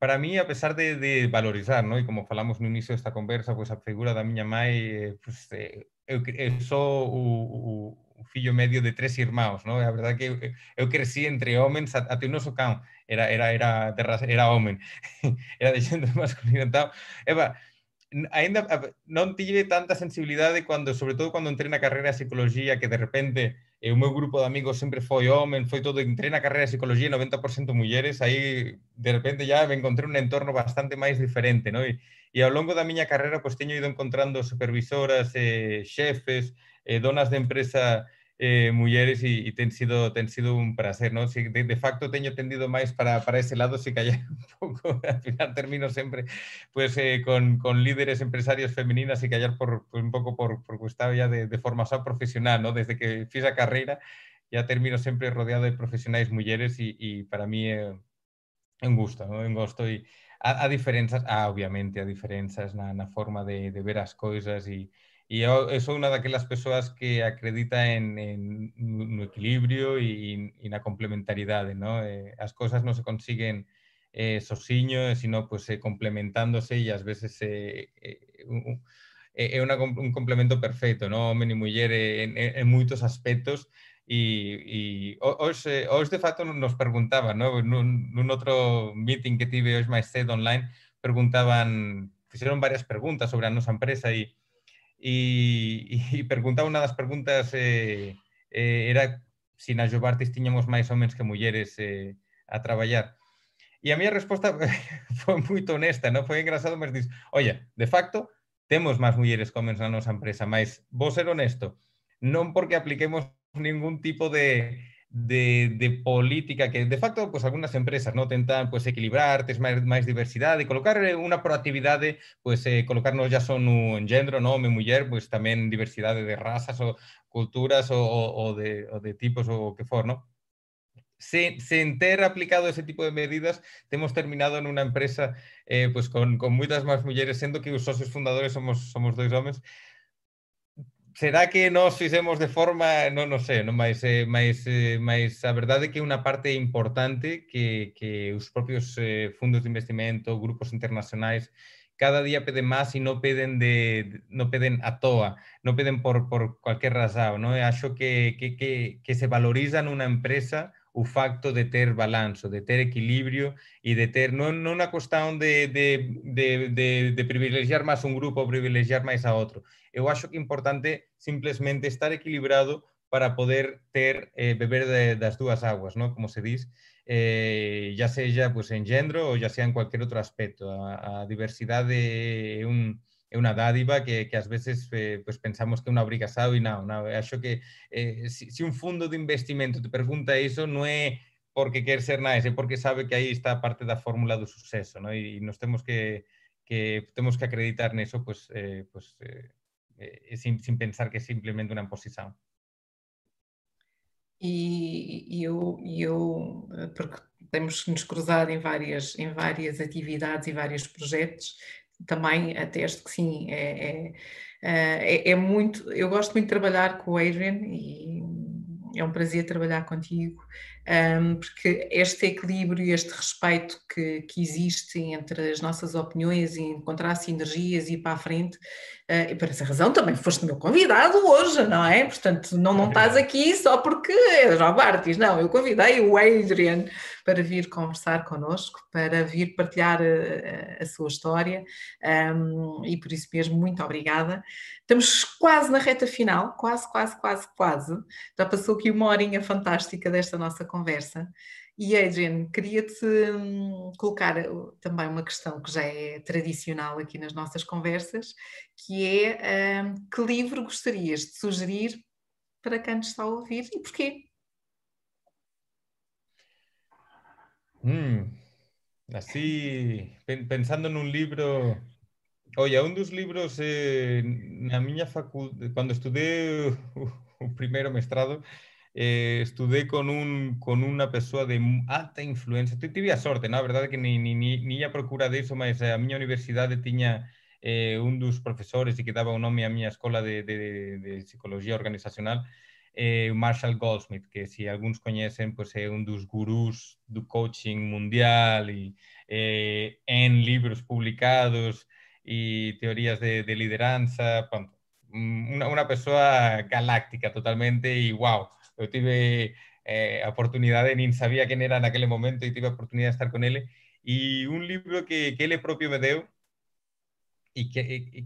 Speaker 2: para mí, a pesar de, de valorizar, ¿no? E como falamos no inicio desta conversa, pois a figura da miña mãe, eh, pues, eh, eu, eu sou o, o, fillo medio de tres irmãos, ¿no? A verdade que eu, eu crecí entre homens, até o noso cão era, era, era, de era homem, *laughs* era de xente *laughs* masculino. Então, Eva, ainda non tive tanta sensibilidade cando, sobre todo cando entrei na carreira de psicología, que de repente e o meu grupo de amigos sempre foi homen, foi todo, entrei na carreira de psicología 90% mulleres, aí de repente ya me encontrei un entorno bastante máis diferente, no? E, e ao longo da miña carreira pois teño ido encontrando supervisoras, eh, xefes, eh, donas de empresa eh, mulleres e, ten sido ten sido un placer, ¿no? Si, de, de facto teño tendido máis para, para ese lado, si que un *laughs* pouco, al final termino sempre pues, eh, con, con líderes empresarios femeninas e callar por, por un pouco por, por gustado ya de, de formación profesional, ¿no? Desde que fiz a carreira, ya termino sempre rodeado de profesionais mulleres e, e para mí é eh, un gusto, ¿no? Un gusto e a, a ah, obviamente, a diferenzas na, na forma de, de ver as coisas e y yo soy una de aquellas personas que acredita en, en un equilibrio y en la complementariedad, ¿no? Eh, las cosas no se consiguen eh, sosiño, sino pues eh, complementándose y a veces eh, eh, eh, un, un, complemento perfecto, ¿no? Hombre y mujer en, en, muchos aspectos y, y os, os, de facto nos preguntaban, ¿no? En un, un otro meeting que tive hoy más cedo online, preguntaban, hicieron varias preguntas sobre a nuestra empresa y e, e *laughs* preguntaba unha das preguntas eh, eh, era se na Jobartis tiñamos máis homens que mulleres eh, a traballar. E a miña resposta *laughs* foi moito honesta, non foi engraçado, mas dis, oye, de facto, temos máis mulleres que homens na nosa empresa, mas vou ser honesto, non porque apliquemos ningún tipo de, de, de, política que de facto pues algunas empresas no tentan pues equilibrar, ter máis, máis diversidade colocar unha proactividade pues eh, colocarnos ya son un género, no, home, muller, pues tamén diversidade de razas ou culturas ou, ou, de, de tipos ou que for, no? Se, sen ter aplicado ese tipo de medidas, temos terminado en unha empresa eh, pues con, con moitas máis mulleres, sendo que os socios fundadores somos, somos dois homens, será que nos fixemos de forma, non, non sei, non máis, eh, máis, eh, máis a verdade que é unha parte importante que, que os propios eh, fundos de investimento, grupos internacionais, cada día peden máis e non peden de non peden a toa, non peden por, por cualquier razón, non? E acho que, que, que, que se valoriza nunha empresa o facto de ter balanzo, de ter equilibrio e de ter non, non unha cuestión de, de, de, de, de privilegiar máis un grupo ou privilegiar máis a outro, eu acho que é importante simplesmente estar equilibrado para poder ter eh, beber de, das dúas aguas, ¿no? como se diz, eh, ya seja pues, en gendro ou ya sea en cualquier outro aspecto. A, a diversidade é un, é unha dádiva que, que ás veces eh, pues pensamos que é unha obrigación e non, non. Acho que eh, si, si un fundo de investimento te pregunta iso, non é porque quer ser nada, é porque sabe que aí está parte da fórmula do suceso, ¿no? e, e nos temos que, que temos que acreditar neso, pues, eh, pues, eh, eh, sin, sin, pensar que é simplesmente uma imposição.
Speaker 1: E, e eu, eu, eh, porque temos nos cruzado em várias, em várias atividades e vários projetos, também atesto que sim, é, é, é, é muito, eu gosto muito de trabalhar com o Adrian e é um prazer trabalhar contigo, porque este equilíbrio este respeito que, que existe entre as nossas opiniões e encontrar sinergias e ir para a frente, uh, e por essa razão também foste meu convidado hoje, não é? Portanto, não, não estás aqui só porque é João Bartis, não, eu convidei o Adrian para vir conversar connosco, para vir partilhar a, a sua história um, e por isso mesmo muito obrigada. Estamos quase na reta final, quase, quase, quase, quase. Já passou aqui uma horinha fantástica desta nossa conversa. E Adrian, queria-te hum, colocar uh, também uma questão que já é tradicional aqui nas nossas conversas, que é um, que livro gostarias de sugerir para quem nos está a ouvir e porquê?
Speaker 2: Así, pensando nun libro... Oye, un dos libros eh, na miña facultade, cando estudei o, o primeiro mestrado, eh, con un con unha persoa de alta influencia. Tive a sorte, na verdade que ni, ni, ni, a procura diso, mas a miña universidade tiña eh, un dos profesores e que daba o nome á miña escola de, de, de psicología organizacional, eh, Marshall Goldsmith, que se algúns coñecen, pois é un dos gurús do coaching mundial e eh, en libros publicados e teorías de, de lideranza, pronto, unha, unha persoa galáctica totalmente e wow, eu tive eh, a oportunidade, nin sabía quen era naquele momento e tive a oportunidade de estar con ele e un libro que, que ele propio me deu e que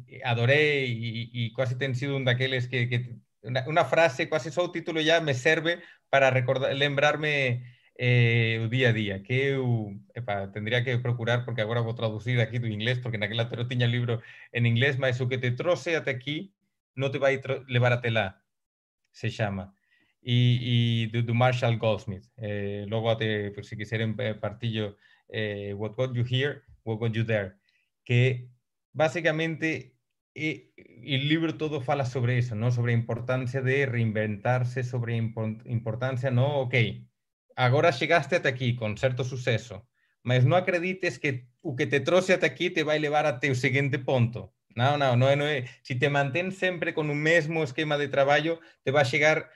Speaker 2: e, adorei e, e quase ten sido un daqueles que, que una, una frase, só o título ya me serve para recordar, lembrarme eh, día a día, que eu epa, tendría que procurar, porque agora vou traducir aquí do inglés, porque naquela altura tiña libro en inglés, mas o que te troce até aquí non te vai levar até lá, se chama. E, e do, Marshall Goldsmith. Eh, logo, até, se quiseren, eh, partillo eh, What Got You Here, What Got You There, que basicamente e, e o libro todo fala sobre eso, ¿no? sobre a importancia de reinventarse, sobre importancia, no, ok, agora chegaste ata aquí con certo suceso, mas non acredites que o que te trouxe ata aquí te vai levar até o seguinte ponto. Non, non, non é, non é. Si te mantén sempre con o mesmo esquema de traballo, te vai chegar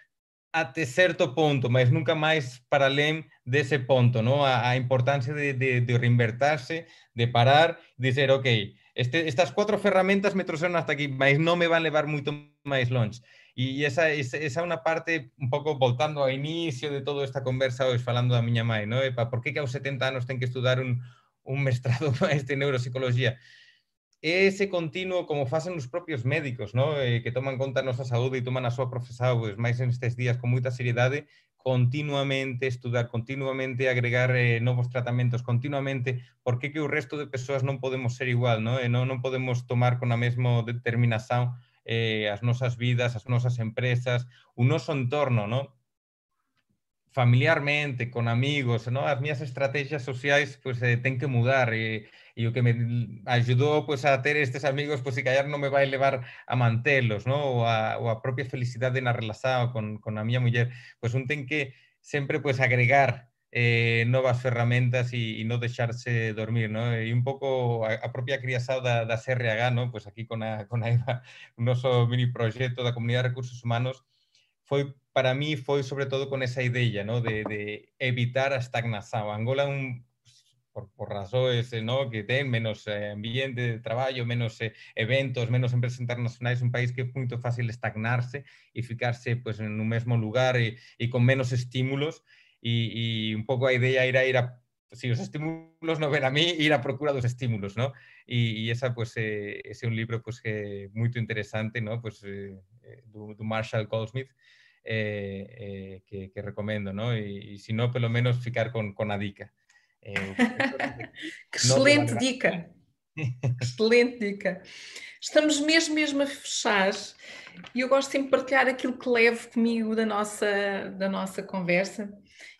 Speaker 2: até certo ponto, mas nunca máis para além dese ponto, ¿no? A, a importancia de, de, de reinvertarse, de parar, dizer, ok, este, estas cuatro ferramentas me trouxeron hasta aquí, mas non me van levar moito máis longe. E esa, esa, esa é unha parte un pouco voltando ao inicio de toda esta conversa hoxe falando da miña mãe, non? Epa, por que que aos 70 anos ten que estudar un, un mestrado *laughs* máis de neuropsicología? ese continuo como facen os propios médicos, no? eh, que toman conta a nosa saúde e toman a súa profesado, pois, máis nestes días con moita seriedade, continuamente estudar, continuamente agregar eh, novos tratamentos, continuamente, porque que o resto de persoas non podemos ser igual, no? e non, non podemos tomar con a mesma determinación eh, as nosas vidas, as nosas empresas, o noso entorno, no? Familiarmente, con amigos, ¿no? As miñas estrategias sociais pues eh, ten que mudar e, e o que me ajudou pues a ter estes amigos pues se callar non me vai levar a mantelos, ¿no? Ou a, ou a propia felicidade na relación con, con a miña muller, pues un ten que sempre pues agregar eh, novas ferramentas e, e non deixarse dormir, ¿no? E un pouco a, a propia criasao da, da CRH, ¿no? Pues aquí con a, con a Eva, o mini proxecto da Comunidade de Recursos Humanos, foi para mí foi sobre todo con esa idea, ¿no? de, de evitar a estagnación. Angola un por, por razones ¿no? que ten menos eh, ambiente de traballo, menos eh, eventos, menos empresas internacionais, un país que é moito fácil estagnarse e ficarse pues, en un mesmo lugar e, e con menos estímulos e, e un pouco a idea era ir a si os estímulos non ven a mí, ir a procura dos estímulos, ¿no? E, e esa, pues, eh, ese é un libro, pues, que moito interesante, ¿no? Pues, eh, do Marshall Goldsmith, eh, eh, que, que, recomendo, ¿no? Y, y, si no, pelo menos ficar con, con a *laughs* dica.
Speaker 1: Eh, Excelente dica. Excelente dica. Estamos mesmo, mesmo a fechar e eu gosto sempre de partilhar aquilo que levo comigo da nossa, da nossa conversa.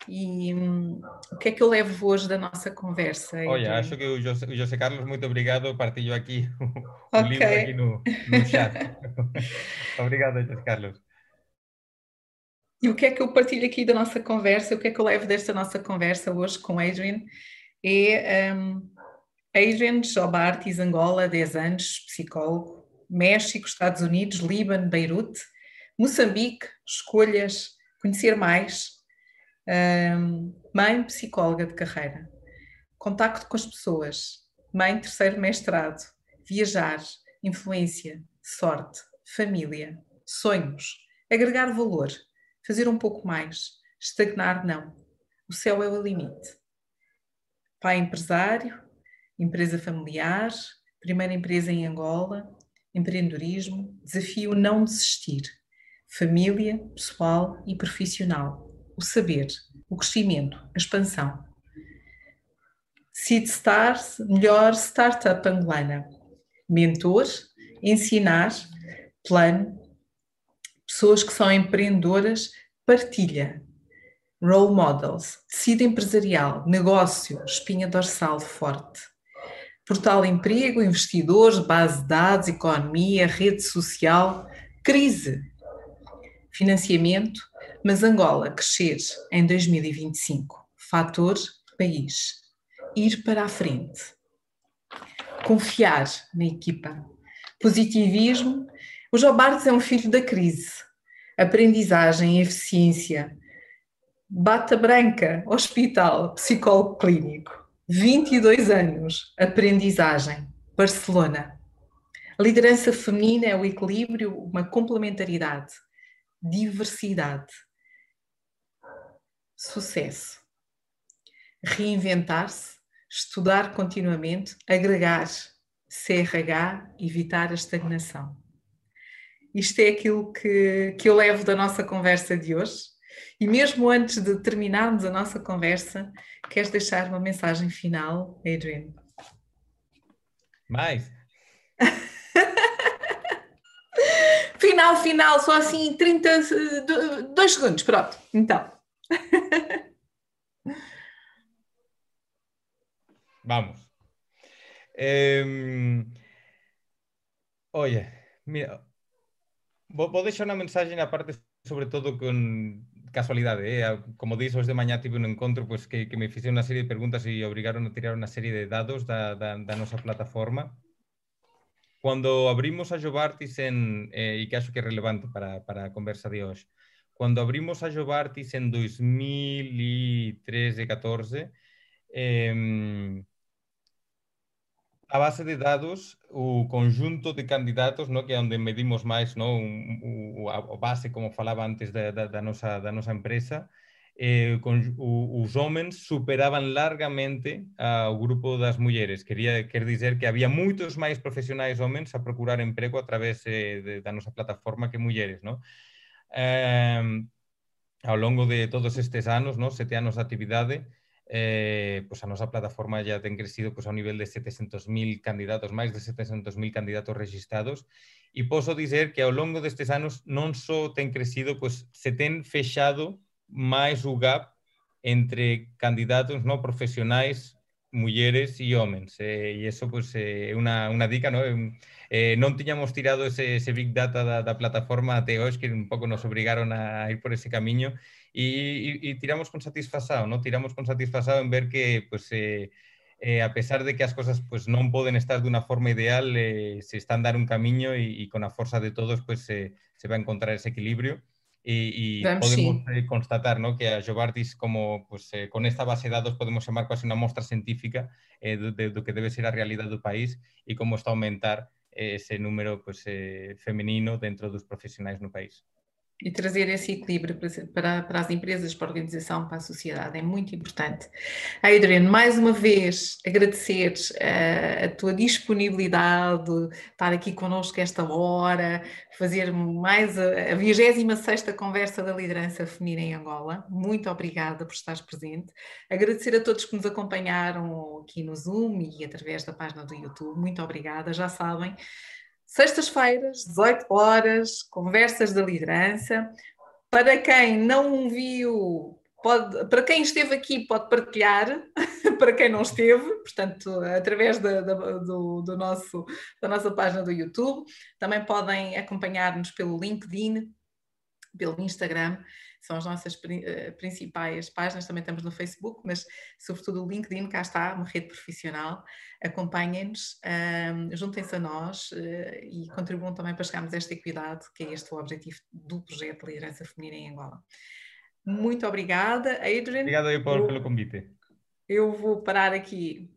Speaker 1: E hum, o que é que eu levo hoje da nossa conversa?
Speaker 2: Olha, acho que o José, o José, Carlos, muito obrigado, partilho aqui *laughs* o, okay. livro aqui no, no chat. *laughs* obrigado, José Carlos.
Speaker 1: E o que é que eu partilho aqui da nossa conversa, o que é que eu levo desta nossa conversa hoje com Adrian? É um, Adrian Jobartis, Angola, 10 anos, psicólogo, México, Estados Unidos, Líbano, Beirute, Moçambique, escolhas, conhecer mais, um, mãe psicóloga de carreira, contacto com as pessoas, mãe terceiro mestrado, viajar, influência, sorte, família, sonhos, agregar valor fazer um pouco mais, estagnar não. O céu é o limite. Pai empresário, empresa familiar, primeira empresa em Angola, empreendedorismo, desafio não desistir, família, pessoal e profissional, o saber, o crescimento, a expansão. Seed Stars, melhor startup angolana. Mentor, ensinar, plano, pessoas que são empreendedoras, partilha, role models, tecido empresarial, negócio, espinha dorsal forte, portal emprego, investidores, base de dados, economia, rede social, crise, financiamento, mas Angola crescer em 2025, fator país, ir para a frente, confiar na equipa, positivismo o Jobartes é um filho da crise. Aprendizagem, eficiência. Bata Branca, hospital, psicólogo clínico. 22 anos, aprendizagem, Barcelona. liderança feminina é o equilíbrio, uma complementaridade, diversidade, sucesso. Reinventar-se, estudar continuamente, agregar, CRH, evitar a estagnação. Isto é aquilo que, que eu levo da nossa conversa de hoje. E mesmo antes de terminarmos a nossa conversa, queres deixar uma mensagem final, Adrian?
Speaker 2: Mais? *laughs*
Speaker 1: final, final, só assim 30, 2 segundos, pronto. Então. *laughs*
Speaker 2: Vamos. Eh, oye, mira, Vou deixar unha mensaxe na parte sobre todo con casualidade, eh? como dixo hoxe de mañá tive un encontro pois, que, que me fixe unha serie de preguntas e obrigaron a tirar unha serie de dados da, da, da nosa plataforma. Cando abrimos a Jobartis en, eh, e que acho que é relevante para, para a conversa de hoxe, cando abrimos a Jobartis en 2013-14, eh, a base de dados o conjunto de candidatos, no, que é onde medimos máis no, o, a base, como falaba antes da, da, da, nosa, da nosa empresa, eh, con, o, os homens superaban largamente ao grupo das mulleres. Quería quer dizer que había moitos máis profesionais homens a procurar emprego a través eh, de, da nosa plataforma que mulleres. No? Eh, ao longo de todos estes anos, no? sete anos de actividade, eh, pues a nosa plataforma ya ten crecido pues, a un nivel de 700.000 candidatos, máis de 700.000 candidatos registrados, e posso dizer que ao longo destes anos non só ten crecido, pues, se ten fechado mais o gap entre candidatos não profissionais, mulheres e homens. Eh, e isso pues, é uma dica, não? Eh, non tirado ese, Big Data da, da plataforma até hoxe, que un pouco nos obrigaron a ir por ese camiño, e, e, e tiramos con satisfasado, ¿no? tiramos con satisfasado en ver que pues, eh, eh, a pesar de que as cosas pues, non poden estar dunha forma ideal, eh, se están dar un camiño e, e con a forza de todos pues, eh, se va a encontrar ese equilibrio y, y podemos sí. eh, constatar ¿no? que a Jovartis como pues, eh, con esta base de datos podemos chamar quase unha mostra científica eh, do, de, do que debe ser a realidade do país e como está a aumentar ese número pues, eh, feminino dentro dos profissionais no país.
Speaker 1: E trazer esse equilíbrio para, para, as empresas, para a organização, para a sociedade é muito importante. Adrian, mais uma vez agradecer uh, a tua disponibilidade, estar aqui connosco esta hora, fazer mais a, a 26 conversa da liderança feminina em Angola. Muito obrigada por estares presente. Agradecer a todos que nos acompanharam aqui no Zoom e através da página do YouTube. Muito obrigada. Já sabem, Sextas-feiras, 18 horas, conversas da liderança. Para quem não viu, pode, para quem esteve aqui, pode partilhar, *laughs* para quem não esteve, portanto, através da, da, do, do nosso, da nossa página do YouTube. Também podem acompanhar-nos pelo LinkedIn, pelo Instagram são as nossas uh, principais páginas, também estamos no Facebook, mas sobretudo o LinkedIn, cá está, uma rede profissional. Acompanhem-nos, um, juntem-se a nós uh, e contribuam também para chegarmos a esta equidade, que é este o objetivo do projeto de Liderança Feminina em Angola. Muito obrigada, Adrian.
Speaker 2: Obrigado aí por, pelo convite.
Speaker 1: Eu vou parar aqui